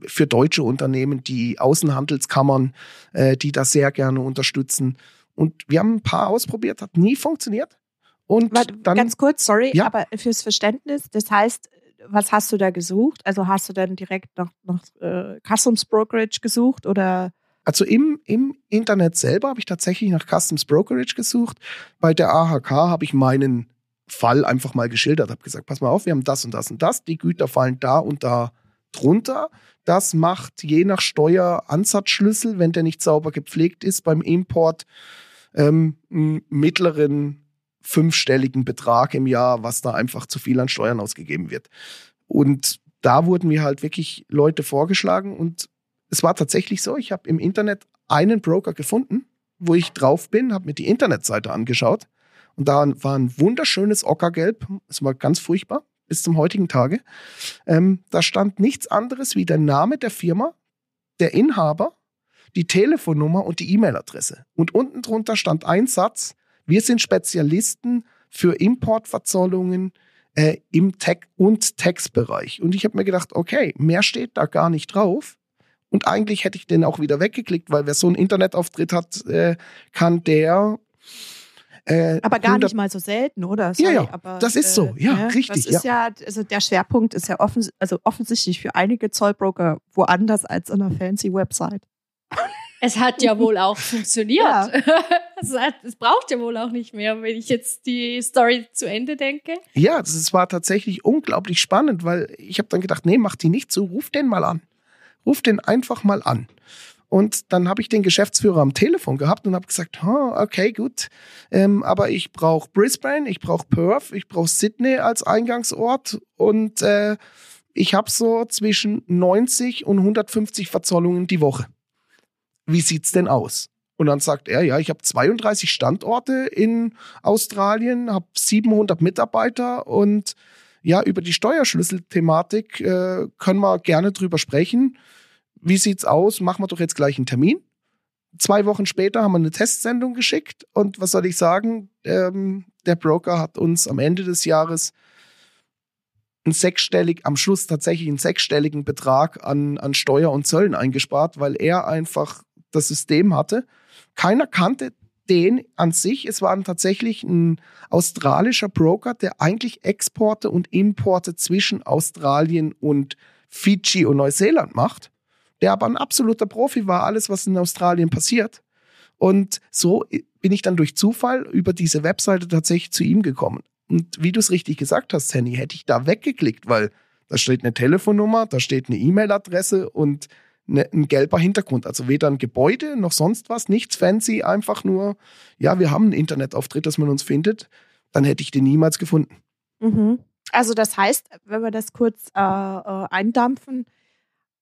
für deutsche Unternehmen, die Außenhandelskammern, äh, die das sehr gerne unterstützen. Und wir haben ein paar ausprobiert, hat nie funktioniert. Und Warte, dann, ganz kurz, sorry, ja. aber fürs Verständnis, das heißt, was hast du da gesucht? Also hast du dann direkt nach, nach äh, Customs Brokerage gesucht oder? Also im, im Internet selber habe ich tatsächlich nach Customs Brokerage gesucht. Bei der AHK habe ich meinen Fall einfach mal geschildert, habe gesagt, pass mal auf, wir haben das und das und das, die Güter fallen da und da drunter. Das macht je nach Steueransatzschlüssel, wenn der nicht sauber gepflegt ist, beim Import ähm, einen mittleren fünfstelligen Betrag im Jahr, was da einfach zu viel an Steuern ausgegeben wird. Und da wurden mir halt wirklich Leute vorgeschlagen und es war tatsächlich so, ich habe im Internet einen Broker gefunden, wo ich drauf bin, habe mir die Internetseite angeschaut und da war ein wunderschönes Ockergelb, es war ganz furchtbar bis zum heutigen Tage. Ähm, da stand nichts anderes wie der Name der Firma, der Inhaber, die Telefonnummer und die E-Mail-Adresse. Und unten drunter stand ein Satz, wir sind Spezialisten für Importverzollungen äh, im Tech- und Textbereich. Und ich habe mir gedacht, okay, mehr steht da gar nicht drauf. Und eigentlich hätte ich den auch wieder weggeklickt, weil wer so einen Internetauftritt hat, äh, kann der äh, aber gar nicht mal so selten, oder? Sorry, ja, ja, aber, das ist so, äh, ja, ja, richtig. Das ist ja. ja, also der Schwerpunkt ist ja offens also offensichtlich für einige Zollbroker woanders als in einer fancy Website. Es hat ja wohl auch funktioniert. Ja. Es, hat, es, braucht ja wohl auch nicht mehr, wenn ich jetzt die Story zu Ende denke. Ja, das war tatsächlich unglaublich spannend, weil ich habe dann gedacht, nee, mach die nicht so, ruf den mal an. Ruf den einfach mal an. Und dann habe ich den Geschäftsführer am Telefon gehabt und habe gesagt, oh, okay, gut, ähm, aber ich brauche Brisbane, ich brauche Perth, ich brauche Sydney als Eingangsort und äh, ich habe so zwischen 90 und 150 Verzollungen die Woche wie sieht's denn aus? Und dann sagt er, ja, ich habe 32 Standorte in Australien, habe 700 Mitarbeiter und ja, über die Steuerschlüsselthematik äh, können wir gerne drüber sprechen. Wie sieht's aus? Machen wir doch jetzt gleich einen Termin. Zwei Wochen später haben wir eine Testsendung geschickt und was soll ich sagen? Ähm, der Broker hat uns am Ende des Jahres einen sechsstellig, am Schluss tatsächlich einen sechsstelligen Betrag an, an Steuer und Zöllen eingespart, weil er einfach das System hatte. Keiner kannte den an sich. Es war tatsächlich ein australischer Broker, der eigentlich Exporte und Importe zwischen Australien und Fidschi und Neuseeland macht, der aber ein absoluter Profi war, alles, was in Australien passiert. Und so bin ich dann durch Zufall über diese Webseite tatsächlich zu ihm gekommen. Und wie du es richtig gesagt hast, Henny, hätte ich da weggeklickt, weil da steht eine Telefonnummer, da steht eine E-Mail-Adresse und ne, ein gelber Hintergrund. Also weder ein Gebäude noch sonst was, nichts fancy, einfach nur, ja, wir haben einen Internetauftritt, dass man uns findet, dann hätte ich den niemals gefunden. Mhm. Also das heißt, wenn wir das kurz äh, äh, eindampfen,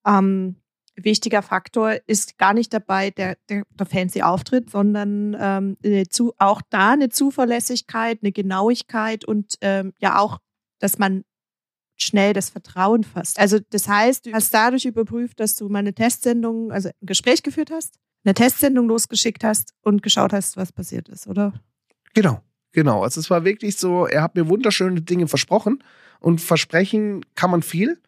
ähm, wichtiger Faktor ist gar nicht dabei der, der, der fancy Auftritt, sondern ähm, zu, auch da eine Zuverlässigkeit, eine Genauigkeit und ähm, ja auch, dass man schnell das Vertrauen fasst. Also das heißt, du hast dadurch überprüft, dass du mal eine Testsendung, also ein Gespräch geführt hast, eine Testsendung losgeschickt hast und geschaut hast, was passiert ist, oder? Genau, genau. Also es war wirklich so, er hat mir wunderschöne Dinge versprochen und versprechen kann man viel.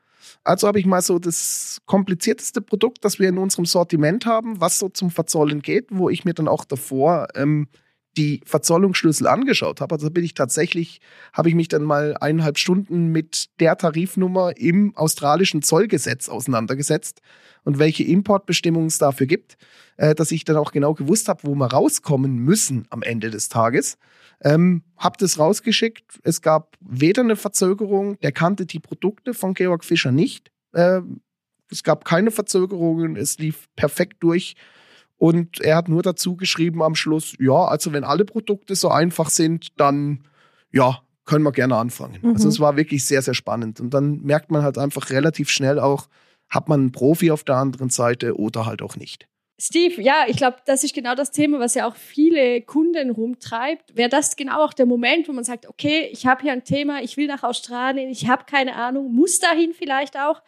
Also habe ich mal so das komplizierteste Produkt, das wir in unserem Sortiment haben, was so zum Verzollen geht, wo ich mir dann auch davor ähm, die Verzollungsschlüssel angeschaut habe. Also bin ich tatsächlich, habe ich mich dann mal eineinhalb Stunden mit der Tarifnummer im australischen Zollgesetz auseinandergesetzt und welche Importbestimmungen es dafür gibt, äh, dass ich dann auch genau gewusst habe, wo wir rauskommen müssen am Ende des Tages. Ähm, hab das rausgeschickt. Es gab weder eine Verzögerung, der kannte die Produkte von Georg Fischer nicht. Äh, es gab keine Verzögerungen, es lief perfekt durch. Und er hat nur dazu geschrieben am Schluss, ja, also wenn alle Produkte so einfach sind, dann ja, können wir gerne anfangen. Mhm. Also es war wirklich sehr, sehr spannend. Und dann merkt man halt einfach relativ schnell auch, hat man einen Profi auf der anderen Seite oder halt auch nicht. Steve, ja, ich glaube, das ist genau das Thema, was ja auch viele Kunden rumtreibt. Wäre das genau auch der Moment, wo man sagt, okay, ich habe hier ein Thema, ich will nach Australien, ich habe keine Ahnung, muss dahin vielleicht auch.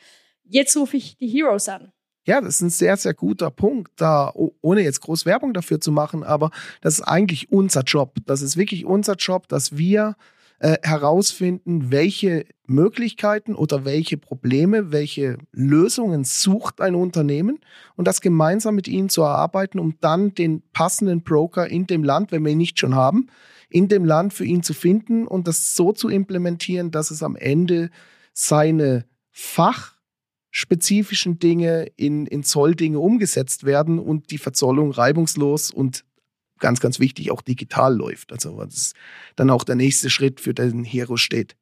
Jetzt rufe ich die Heroes an. Ja, das ist ein sehr, sehr guter Punkt, da, ohne jetzt groß Werbung dafür zu machen, aber das ist eigentlich unser Job. Das ist wirklich unser Job, dass wir äh, herausfinden, welche Möglichkeiten oder welche Probleme, welche Lösungen sucht ein Unternehmen und das gemeinsam mit ihnen zu erarbeiten, um dann den passenden Broker in dem Land, wenn wir ihn nicht schon haben, in dem Land für ihn zu finden und das so zu implementieren, dass es am Ende seine Fach spezifischen Dinge in, in Zolldinge umgesetzt werden und die Verzollung reibungslos und ganz, ganz wichtig auch digital läuft. Also was dann auch der nächste Schritt für den Hero steht.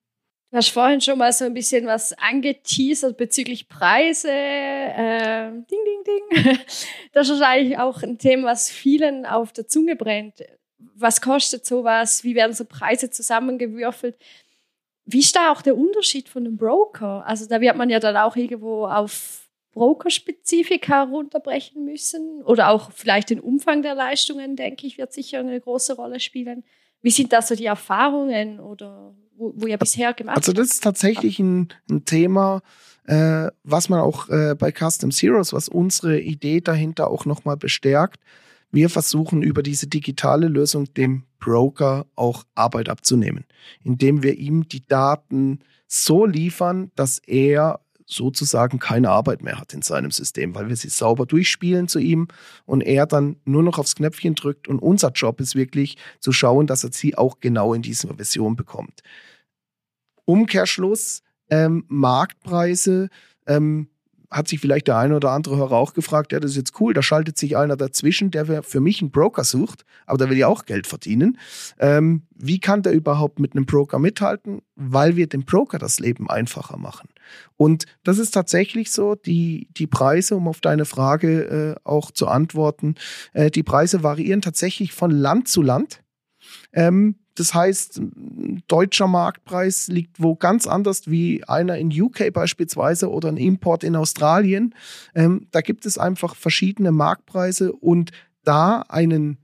Du hast vorhin schon mal so ein bisschen was angeteasert bezüglich Preise. Äh, ding, ding, ding. Das ist wahrscheinlich auch ein Thema, was vielen auf der Zunge brennt. Was kostet sowas? Wie werden so Preise zusammengewürfelt? Wie ist da auch der Unterschied von einem Broker? Also da wird man ja dann auch irgendwo auf Brokerspezifika runterbrechen müssen oder auch vielleicht den Umfang der Leistungen, denke ich, wird sicher eine große Rolle spielen. Wie sind da so die Erfahrungen oder wo, wo ihr bisher gemacht Also das ist tatsächlich ein, ein Thema, äh, was man auch äh, bei Custom Zeros, was unsere Idee dahinter auch nochmal bestärkt. Wir versuchen über diese digitale Lösung dem Broker auch Arbeit abzunehmen, indem wir ihm die Daten so liefern, dass er sozusagen keine Arbeit mehr hat in seinem System, weil wir sie sauber durchspielen zu ihm und er dann nur noch aufs Knöpfchen drückt und unser Job ist wirklich zu schauen, dass er sie auch genau in dieser Version bekommt. Umkehrschluss, ähm, Marktpreise, ähm, hat sich vielleicht der eine oder andere Hörer auch gefragt, ja, das ist jetzt cool, da schaltet sich einer dazwischen, der für mich einen Broker sucht, aber der will ja auch Geld verdienen. Ähm, wie kann der überhaupt mit einem Broker mithalten? Weil wir dem Broker das Leben einfacher machen. Und das ist tatsächlich so, die, die Preise, um auf deine Frage äh, auch zu antworten, äh, die Preise variieren tatsächlich von Land zu Land. Ähm, das heißt, deutscher Marktpreis liegt wo ganz anders wie einer in UK beispielsweise oder ein Import in Australien. Ähm, da gibt es einfach verschiedene Marktpreise und da einen,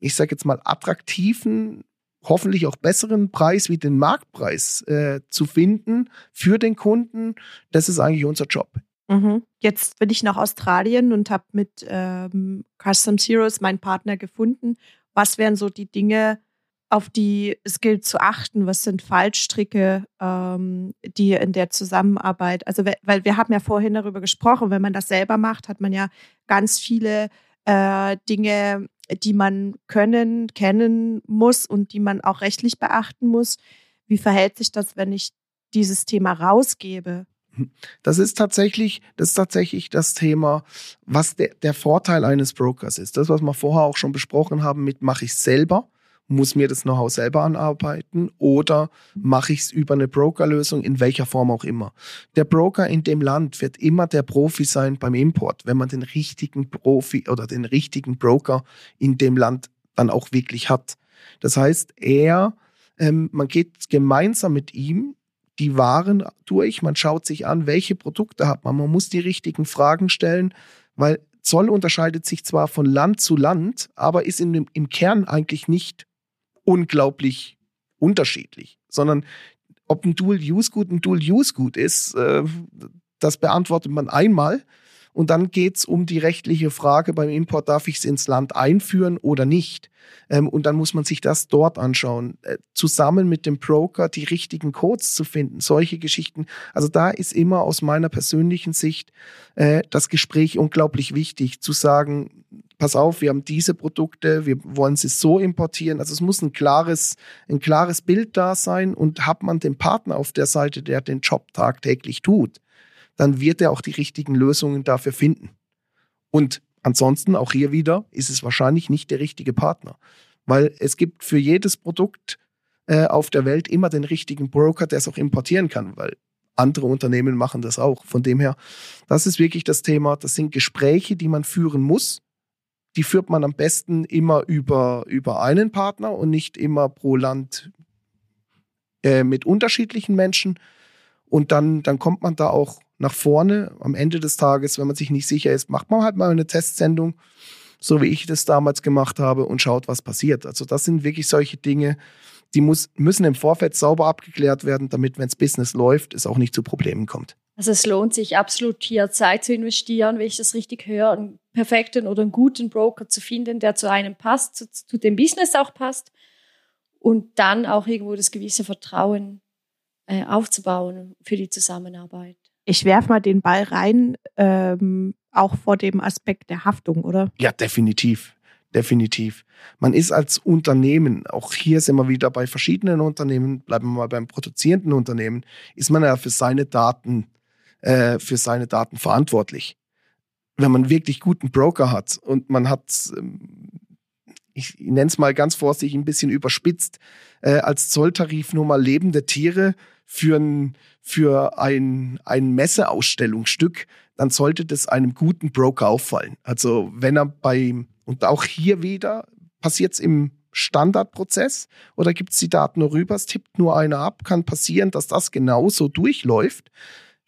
ich sage jetzt mal, attraktiven, hoffentlich auch besseren Preis wie den Marktpreis äh, zu finden für den Kunden, das ist eigentlich unser Job. Mhm. Jetzt bin ich nach Australien und habe mit ähm, Custom Zeros meinen Partner gefunden. Was wären so die Dinge, auf die es gilt zu achten, was sind Fallstricke, ähm, die in der Zusammenarbeit, also weil wir haben ja vorhin darüber gesprochen, wenn man das selber macht, hat man ja ganz viele äh, Dinge, die man können, kennen muss und die man auch rechtlich beachten muss. Wie verhält sich das, wenn ich dieses Thema rausgebe? Das ist tatsächlich, das ist tatsächlich das Thema, was der, der Vorteil eines Brokers ist. Das, was wir vorher auch schon besprochen haben, mit mache ich selber muss mir das Know-how selber anarbeiten oder mache ich es über eine Brokerlösung, in welcher Form auch immer. Der Broker in dem Land wird immer der Profi sein beim Import, wenn man den richtigen Profi oder den richtigen Broker in dem Land dann auch wirklich hat. Das heißt, er, ähm, man geht gemeinsam mit ihm die Waren durch, man schaut sich an, welche Produkte hat man, man muss die richtigen Fragen stellen, weil Zoll unterscheidet sich zwar von Land zu Land, aber ist in dem, im Kern eigentlich nicht unglaublich unterschiedlich, sondern ob ein Dual-Use-Gut ein Dual-Use-Gut ist, äh, das beantwortet man einmal. Und dann geht es um die rechtliche Frage beim Import, darf ich es ins Land einführen oder nicht? Ähm, und dann muss man sich das dort anschauen, äh, zusammen mit dem Broker die richtigen Codes zu finden, solche Geschichten. Also da ist immer aus meiner persönlichen Sicht äh, das Gespräch unglaublich wichtig, zu sagen, pass auf, wir haben diese Produkte, wir wollen sie so importieren. Also es muss ein klares, ein klares Bild da sein und hat man den Partner auf der Seite, der den Job tagtäglich tut, dann wird er auch die richtigen Lösungen dafür finden. Und ansonsten, auch hier wieder, ist es wahrscheinlich nicht der richtige Partner. Weil es gibt für jedes Produkt äh, auf der Welt immer den richtigen Broker, der es auch importieren kann, weil andere Unternehmen machen das auch. Von dem her, das ist wirklich das Thema. Das sind Gespräche, die man führen muss die führt man am besten immer über, über einen Partner und nicht immer pro Land äh, mit unterschiedlichen Menschen. Und dann, dann kommt man da auch nach vorne. Am Ende des Tages, wenn man sich nicht sicher ist, macht man halt mal eine Testsendung, so wie ich das damals gemacht habe, und schaut, was passiert. Also das sind wirklich solche Dinge, die muss, müssen im Vorfeld sauber abgeklärt werden, damit, wenn das Business läuft, es auch nicht zu Problemen kommt. Also es lohnt sich absolut hier Zeit zu investieren, wenn ich das richtig höre, einen perfekten oder einen guten Broker zu finden, der zu einem passt, zu, zu dem Business auch passt und dann auch irgendwo das gewisse Vertrauen äh, aufzubauen für die Zusammenarbeit. Ich werfe mal den Ball rein, ähm, auch vor dem Aspekt der Haftung, oder? Ja, definitiv. Definitiv. Man ist als Unternehmen, auch hier sind wir wieder bei verschiedenen Unternehmen, bleiben wir mal beim produzierenden Unternehmen, ist man ja für seine Daten äh, für seine Daten verantwortlich. Wenn man wirklich guten Broker hat und man hat, ähm, ich nenne es mal ganz vorsichtig, ein bisschen überspitzt, äh, als Zolltarif nur mal lebende Tiere für ein, für ein, ein Messeausstellungsstück, dann sollte das einem guten Broker auffallen. Also wenn er bei, und auch hier wieder, passiert es im Standardprozess oder gibt es die Daten nur rüber, es tippt nur einer ab, kann passieren, dass das genauso durchläuft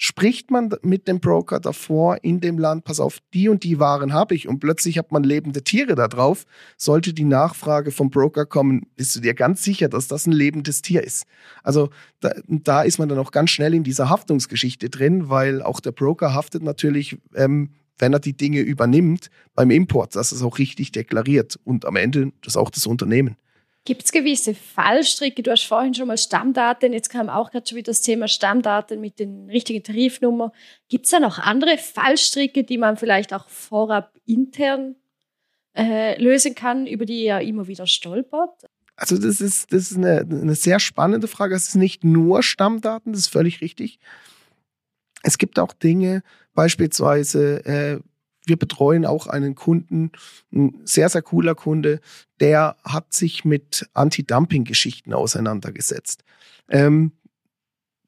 spricht man mit dem Broker davor in dem Land, pass auf, die und die Waren habe ich und plötzlich hat man lebende Tiere da drauf, sollte die Nachfrage vom Broker kommen, bist du dir ganz sicher, dass das ein lebendes Tier ist. Also da, da ist man dann auch ganz schnell in dieser Haftungsgeschichte drin, weil auch der Broker haftet natürlich, ähm, wenn er die Dinge übernimmt beim Import, dass es auch richtig deklariert und am Ende das auch das Unternehmen. Gibt es gewisse Fallstricke? Du hast vorhin schon mal Stammdaten, jetzt kam auch gerade schon wieder das Thema Stammdaten mit den richtigen Tarifnummern. Gibt es da noch andere Fallstricke, die man vielleicht auch vorab intern äh, lösen kann, über die ihr immer wieder stolpert? Also das ist, das ist eine, eine sehr spannende Frage. Es ist nicht nur Stammdaten, das ist völlig richtig. Es gibt auch Dinge, beispielsweise äh, wir betreuen auch einen Kunden, ein sehr, sehr cooler Kunde, der hat sich mit Anti-Dumping-Geschichten auseinandergesetzt. Ähm,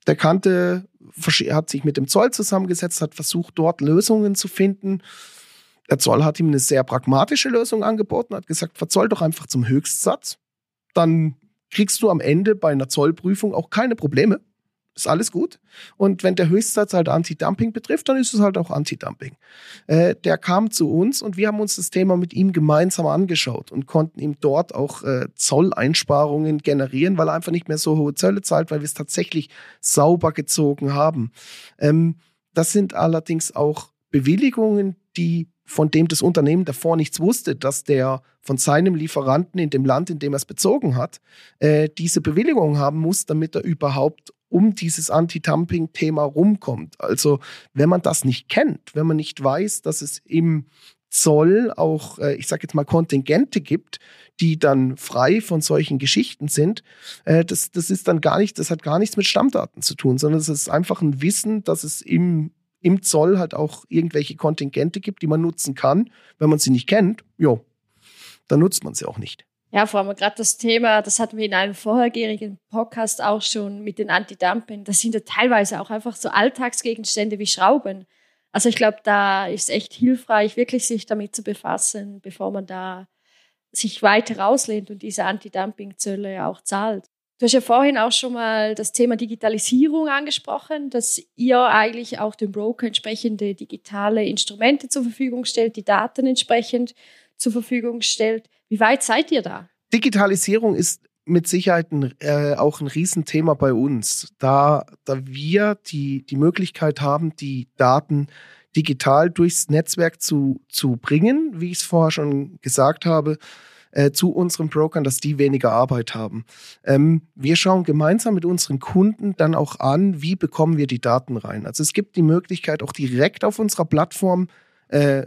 der kannte, hat sich mit dem Zoll zusammengesetzt, hat versucht, dort Lösungen zu finden. Der Zoll hat ihm eine sehr pragmatische Lösung angeboten, hat gesagt, verzoll doch einfach zum Höchstsatz. Dann kriegst du am Ende bei einer Zollprüfung auch keine Probleme ist alles gut. Und wenn der Höchstsatz halt Anti-Dumping betrifft, dann ist es halt auch Anti-Dumping. Äh, der kam zu uns und wir haben uns das Thema mit ihm gemeinsam angeschaut und konnten ihm dort auch äh, Zolleinsparungen generieren, weil er einfach nicht mehr so hohe Zölle zahlt, weil wir es tatsächlich sauber gezogen haben. Ähm, das sind allerdings auch Bewilligungen, die von dem das Unternehmen davor nichts wusste, dass der von seinem Lieferanten in dem Land, in dem er es bezogen hat, äh, diese Bewilligung haben muss, damit er überhaupt um dieses Anti-Dumping-Thema rumkommt. Also wenn man das nicht kennt, wenn man nicht weiß, dass es im Zoll auch, äh, ich sage jetzt mal, Kontingente gibt, die dann frei von solchen Geschichten sind, äh, das, das ist dann gar nicht, das hat gar nichts mit Stammdaten zu tun, sondern es ist einfach ein Wissen, dass es im, im Zoll halt auch irgendwelche Kontingente gibt, die man nutzen kann. Wenn man sie nicht kennt, jo, dann nutzt man sie auch nicht. Ja, vor allem gerade das Thema, das hatten wir in einem vorherigen Podcast auch schon mit den Anti-Dumping. Das sind ja teilweise auch einfach so Alltagsgegenstände wie Schrauben. Also ich glaube, da ist echt hilfreich, wirklich sich damit zu befassen, bevor man da sich weiter rauslehnt und diese Anti-Dumping-Zölle auch zahlt. Du hast ja vorhin auch schon mal das Thema Digitalisierung angesprochen, dass ihr eigentlich auch dem Broker entsprechende digitale Instrumente zur Verfügung stellt, die Daten entsprechend zur Verfügung stellt. Wie weit seid ihr da? Digitalisierung ist mit Sicherheit ein, äh, auch ein Riesenthema bei uns, da, da wir die, die Möglichkeit haben, die Daten digital durchs Netzwerk zu, zu bringen, wie ich es vorher schon gesagt habe, äh, zu unseren Brokern, dass die weniger Arbeit haben. Ähm, wir schauen gemeinsam mit unseren Kunden dann auch an, wie bekommen wir die Daten rein. Also es gibt die Möglichkeit, auch direkt auf unserer Plattform äh,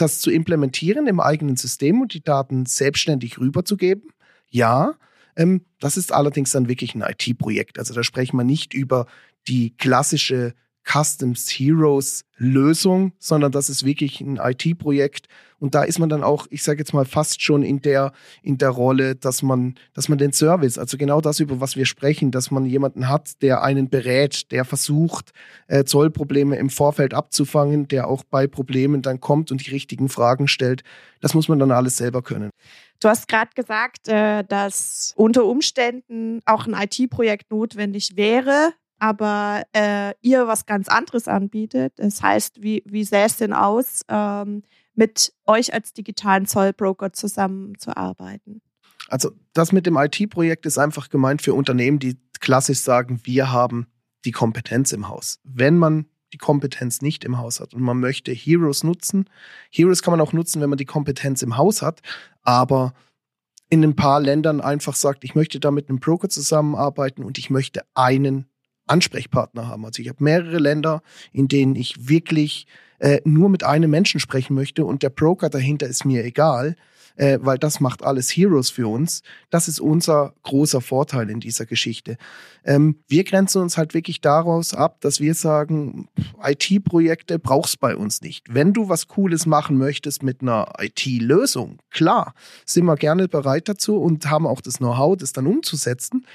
das zu implementieren im eigenen System und die Daten selbstständig rüberzugeben. Ja, ähm, das ist allerdings dann wirklich ein IT-Projekt. Also da sprechen wir nicht über die klassische Customs Heroes Lösung, sondern das ist wirklich ein IT-Projekt. Und da ist man dann auch, ich sage jetzt mal, fast schon in der, in der Rolle, dass man, dass man den Service, also genau das, über was wir sprechen, dass man jemanden hat, der einen berät, der versucht, äh, Zollprobleme im Vorfeld abzufangen, der auch bei Problemen dann kommt und die richtigen Fragen stellt. Das muss man dann alles selber können. Du hast gerade gesagt, äh, dass unter Umständen auch ein IT-Projekt notwendig wäre aber äh, ihr was ganz anderes anbietet. Das heißt, wie, wie sähe es denn aus, ähm, mit euch als digitalen Zollbroker zusammenzuarbeiten? Also das mit dem IT-Projekt ist einfach gemeint für Unternehmen, die klassisch sagen, wir haben die Kompetenz im Haus. Wenn man die Kompetenz nicht im Haus hat und man möchte Heroes nutzen, Heroes kann man auch nutzen, wenn man die Kompetenz im Haus hat, aber in ein paar Ländern einfach sagt, ich möchte da mit einem Broker zusammenarbeiten und ich möchte einen Ansprechpartner haben. Also ich habe mehrere Länder, in denen ich wirklich äh, nur mit einem Menschen sprechen möchte und der Broker dahinter ist mir egal, äh, weil das macht alles Heroes für uns. Das ist unser großer Vorteil in dieser Geschichte. Ähm, wir grenzen uns halt wirklich daraus ab, dass wir sagen, IT-Projekte brauchst bei uns nicht. Wenn du was Cooles machen möchtest mit einer IT-Lösung, klar, sind wir gerne bereit dazu und haben auch das Know-how, das dann umzusetzen,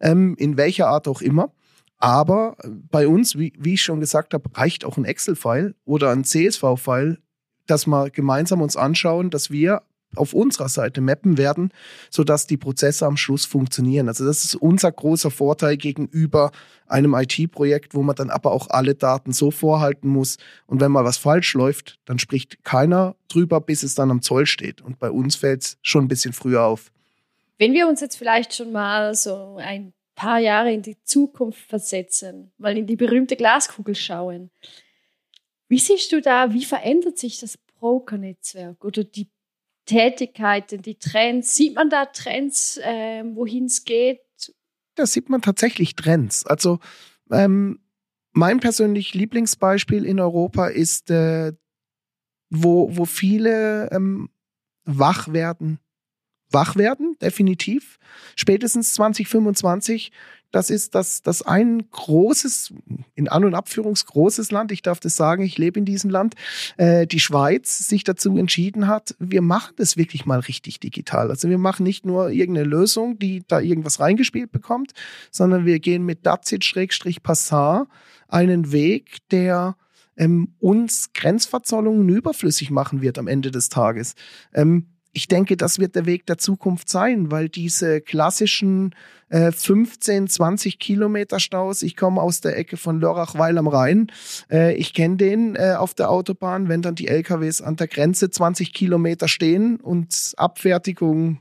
ähm, in welcher Art auch immer. Aber bei uns, wie, wie ich schon gesagt habe, reicht auch ein Excel-File oder ein CSV-File, dass wir gemeinsam uns anschauen, dass wir auf unserer Seite mappen werden, sodass die Prozesse am Schluss funktionieren. Also das ist unser großer Vorteil gegenüber einem IT-Projekt, wo man dann aber auch alle Daten so vorhalten muss. Und wenn mal was falsch läuft, dann spricht keiner drüber, bis es dann am Zoll steht. Und bei uns fällt es schon ein bisschen früher auf. Wenn wir uns jetzt vielleicht schon mal so ein paar Jahre in die Zukunft versetzen, mal in die berühmte Glaskugel schauen, wie siehst du da, wie verändert sich das Broker-Netzwerk oder die Tätigkeiten, die Trends? Sieht man da Trends, äh, wohin es geht? Da sieht man tatsächlich Trends. Also ähm, mein persönlich Lieblingsbeispiel in Europa ist, äh, wo, wo viele ähm, wach werden. Wach werden, definitiv. Spätestens 2025 das ist das, das ein großes, in An- und Abführungs großes Land, ich darf das sagen, ich lebe in diesem Land, äh, die Schweiz sich dazu entschieden hat, wir machen das wirklich mal richtig digital. Also wir machen nicht nur irgendeine Lösung, die da irgendwas reingespielt bekommt, sondern wir gehen mit Dazit-Passat einen Weg, der ähm, uns Grenzverzollungen überflüssig machen wird am Ende des Tages. Ähm, ich denke, das wird der Weg der Zukunft sein, weil diese klassischen äh, 15, 20 Kilometer Staus, ich komme aus der Ecke von Lörrach-Weil am Rhein, äh, ich kenne den äh, auf der Autobahn, wenn dann die LKWs an der Grenze 20 Kilometer stehen und Abfertigung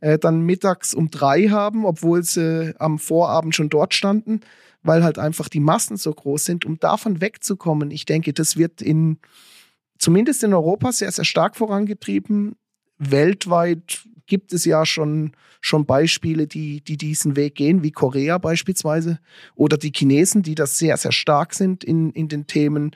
äh, dann mittags um drei haben, obwohl sie am Vorabend schon dort standen, weil halt einfach die Massen so groß sind, um davon wegzukommen. Ich denke, das wird in zumindest in Europa sehr, sehr stark vorangetrieben weltweit gibt es ja schon, schon Beispiele, die, die diesen Weg gehen, wie Korea beispielsweise oder die Chinesen, die das sehr, sehr stark sind in, in den Themen,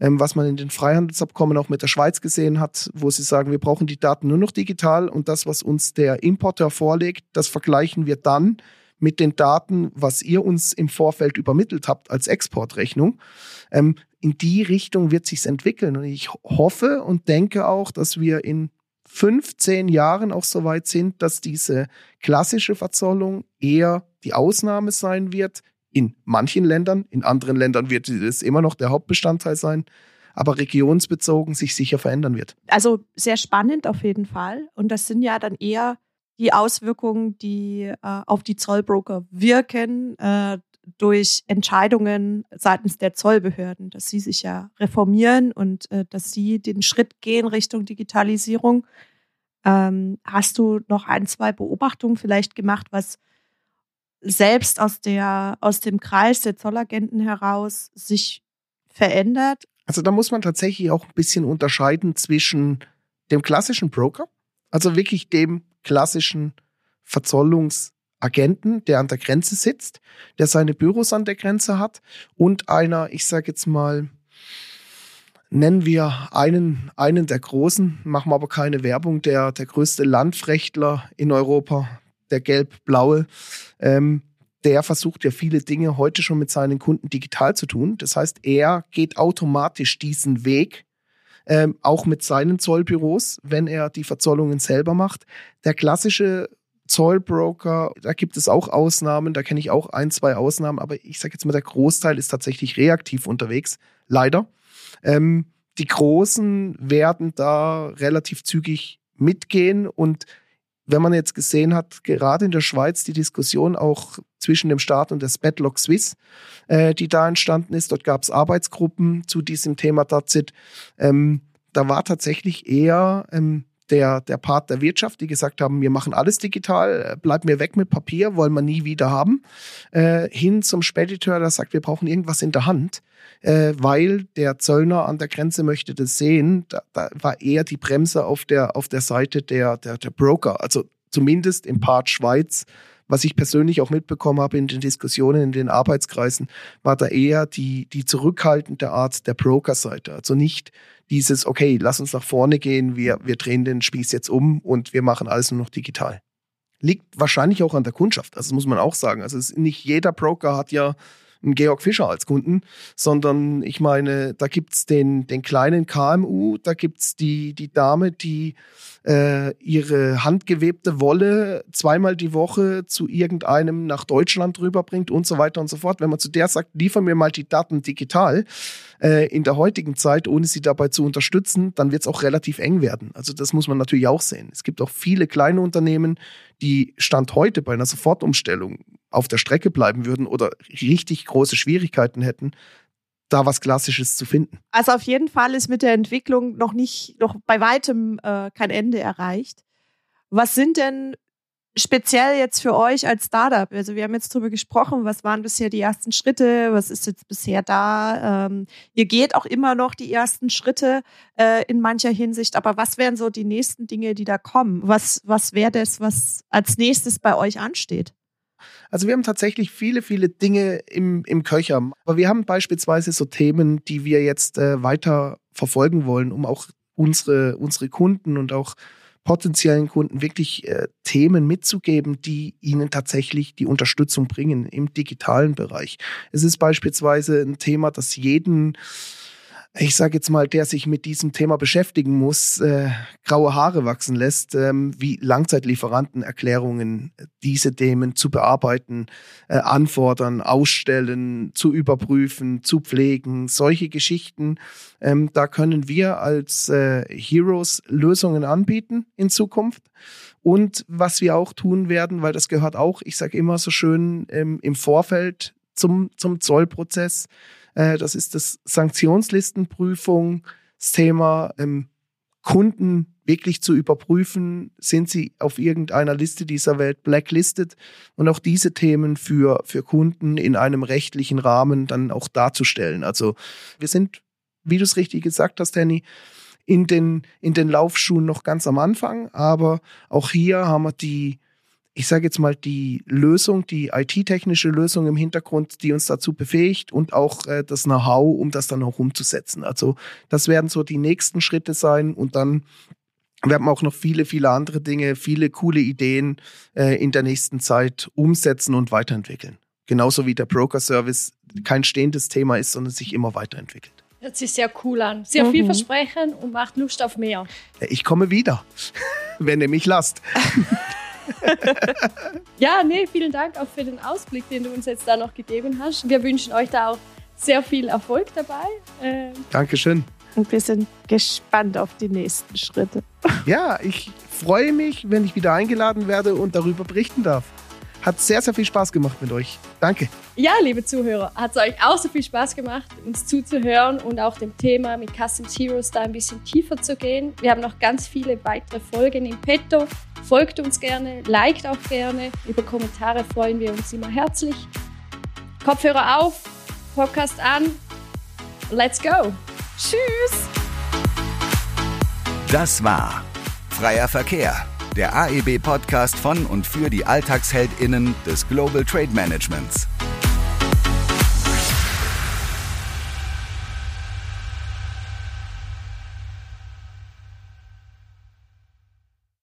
ähm, was man in den Freihandelsabkommen auch mit der Schweiz gesehen hat, wo sie sagen, wir brauchen die Daten nur noch digital und das, was uns der Importeur vorlegt, das vergleichen wir dann mit den Daten, was ihr uns im Vorfeld übermittelt habt als Exportrechnung. Ähm, in die Richtung wird sich's entwickeln und ich hoffe und denke auch, dass wir in 15 Jahren auch so weit sind, dass diese klassische Verzollung eher die Ausnahme sein wird. In manchen Ländern, in anderen Ländern wird es immer noch der Hauptbestandteil sein, aber regionsbezogen sich sicher verändern wird. Also sehr spannend auf jeden Fall. Und das sind ja dann eher die Auswirkungen, die äh, auf die Zollbroker wirken, äh, durch Entscheidungen seitens der Zollbehörden, dass sie sich ja reformieren und äh, dass sie den Schritt gehen Richtung Digitalisierung. Ähm, hast du noch ein, zwei Beobachtungen vielleicht gemacht, was selbst aus der, aus dem Kreis der Zollagenten heraus sich verändert? Also da muss man tatsächlich auch ein bisschen unterscheiden zwischen dem klassischen Broker, also wirklich dem klassischen Verzollungs- Agenten, der an der Grenze sitzt, der seine Büros an der Grenze hat und einer, ich sage jetzt mal, nennen wir einen, einen der großen, machen wir aber keine Werbung, der, der größte Landfrechtler in Europa, der gelb-blaue, ähm, der versucht ja viele Dinge heute schon mit seinen Kunden digital zu tun. Das heißt, er geht automatisch diesen Weg, ähm, auch mit seinen Zollbüros, wenn er die Verzollungen selber macht. Der klassische Zollbroker, da gibt es auch Ausnahmen, da kenne ich auch ein, zwei Ausnahmen, aber ich sage jetzt mal, der Großteil ist tatsächlich reaktiv unterwegs, leider. Ähm, die Großen werden da relativ zügig mitgehen und wenn man jetzt gesehen hat, gerade in der Schweiz die Diskussion auch zwischen dem Staat und der Spetlock Swiss, äh, die da entstanden ist, dort gab es Arbeitsgruppen zu diesem Thema Dazit. Ähm, da war tatsächlich eher ähm, der, der Part der Wirtschaft, die gesagt haben, wir machen alles digital, bleib mir weg mit Papier, wollen wir nie wieder haben, äh, hin zum Spediteur, der sagt, wir brauchen irgendwas in der Hand, äh, weil der Zöllner an der Grenze möchte das sehen. Da, da war eher die Bremse auf der, auf der Seite der, der, der Broker, also zumindest im Part Schweiz was ich persönlich auch mitbekommen habe in den Diskussionen in den Arbeitskreisen, war da eher die, die zurückhaltende Art der Broker-Seite. Also nicht dieses, okay, lass uns nach vorne gehen, wir, wir drehen den Spieß jetzt um und wir machen alles nur noch digital. Liegt wahrscheinlich auch an der Kundschaft, also das muss man auch sagen. Also nicht jeder Broker hat ja einen Georg Fischer als Kunden, sondern ich meine, da gibt's den, den kleinen KMU, da gibt's die, die Dame, die äh, ihre handgewebte Wolle zweimal die Woche zu irgendeinem nach Deutschland rüberbringt und so weiter und so fort. Wenn man zu der sagt, liefer mir mal die Daten digital äh, in der heutigen Zeit, ohne sie dabei zu unterstützen, dann wird es auch relativ eng werden. Also das muss man natürlich auch sehen. Es gibt auch viele kleine Unternehmen, die Stand heute bei einer Sofortumstellung auf der Strecke bleiben würden oder richtig große Schwierigkeiten hätten, da was Klassisches zu finden. Also auf jeden Fall ist mit der Entwicklung noch nicht, noch bei weitem äh, kein Ende erreicht. Was sind denn speziell jetzt für euch als Startup? Also wir haben jetzt drüber gesprochen, was waren bisher die ersten Schritte, was ist jetzt bisher da? Ähm, ihr geht auch immer noch die ersten Schritte äh, in mancher Hinsicht, aber was wären so die nächsten Dinge, die da kommen? Was, was wäre das, was als nächstes bei euch ansteht? Also wir haben tatsächlich viele, viele Dinge im, im Köcher. Aber wir haben beispielsweise so Themen, die wir jetzt äh, weiter verfolgen wollen, um auch unsere, unsere Kunden und auch potenziellen Kunden wirklich äh, Themen mitzugeben, die ihnen tatsächlich die Unterstützung bringen im digitalen Bereich. Es ist beispielsweise ein Thema, das jeden ich sage jetzt mal, der sich mit diesem Thema beschäftigen muss, äh, graue Haare wachsen lässt, ähm, wie Langzeitlieferantenerklärungen diese Themen zu bearbeiten, äh, anfordern, ausstellen, zu überprüfen, zu pflegen, solche Geschichten. Ähm, da können wir als äh, Heroes Lösungen anbieten in Zukunft. Und was wir auch tun werden, weil das gehört auch, ich sage immer so schön, ähm, im Vorfeld zum, zum Zollprozess, äh, das ist das Sanktionslistenprüfung, das Thema ähm, Kunden wirklich zu überprüfen, sind sie auf irgendeiner Liste dieser Welt blacklisted und auch diese Themen für, für Kunden in einem rechtlichen Rahmen dann auch darzustellen. Also wir sind, wie du es richtig gesagt hast, Danny, in den, in den Laufschuhen noch ganz am Anfang, aber auch hier haben wir die, ich sage jetzt mal, die Lösung, die IT-technische Lösung im Hintergrund, die uns dazu befähigt und auch äh, das Know-how, um das dann auch umzusetzen. Also das werden so die nächsten Schritte sein und dann werden wir auch noch viele, viele andere Dinge, viele coole Ideen äh, in der nächsten Zeit umsetzen und weiterentwickeln. Genauso wie der Broker-Service kein stehendes Thema ist, sondern sich immer weiterentwickelt. Hört sich sehr cool an. Sehr mhm. vielversprechend und macht Lust auf mehr. Ich komme wieder, wenn ihr mich lasst. ja, nee, vielen Dank auch für den Ausblick, den du uns jetzt da noch gegeben hast. Wir wünschen euch da auch sehr viel Erfolg dabei. Ähm Dankeschön. Und wir sind gespannt auf die nächsten Schritte. Ja, ich freue mich, wenn ich wieder eingeladen werde und darüber berichten darf. Hat sehr, sehr viel Spaß gemacht mit euch. Danke. Ja, liebe Zuhörer, hat es euch auch so viel Spaß gemacht, uns zuzuhören und auch dem Thema mit Custom Heroes da ein bisschen tiefer zu gehen. Wir haben noch ganz viele weitere Folgen in petto. Folgt uns gerne, liked auch gerne. Über Kommentare freuen wir uns immer herzlich. Kopfhörer auf, Podcast an. Let's go. Tschüss. Das war Freier Verkehr der AEB-Podcast von und für die AlltagsheldInnen des Global Trade Managements.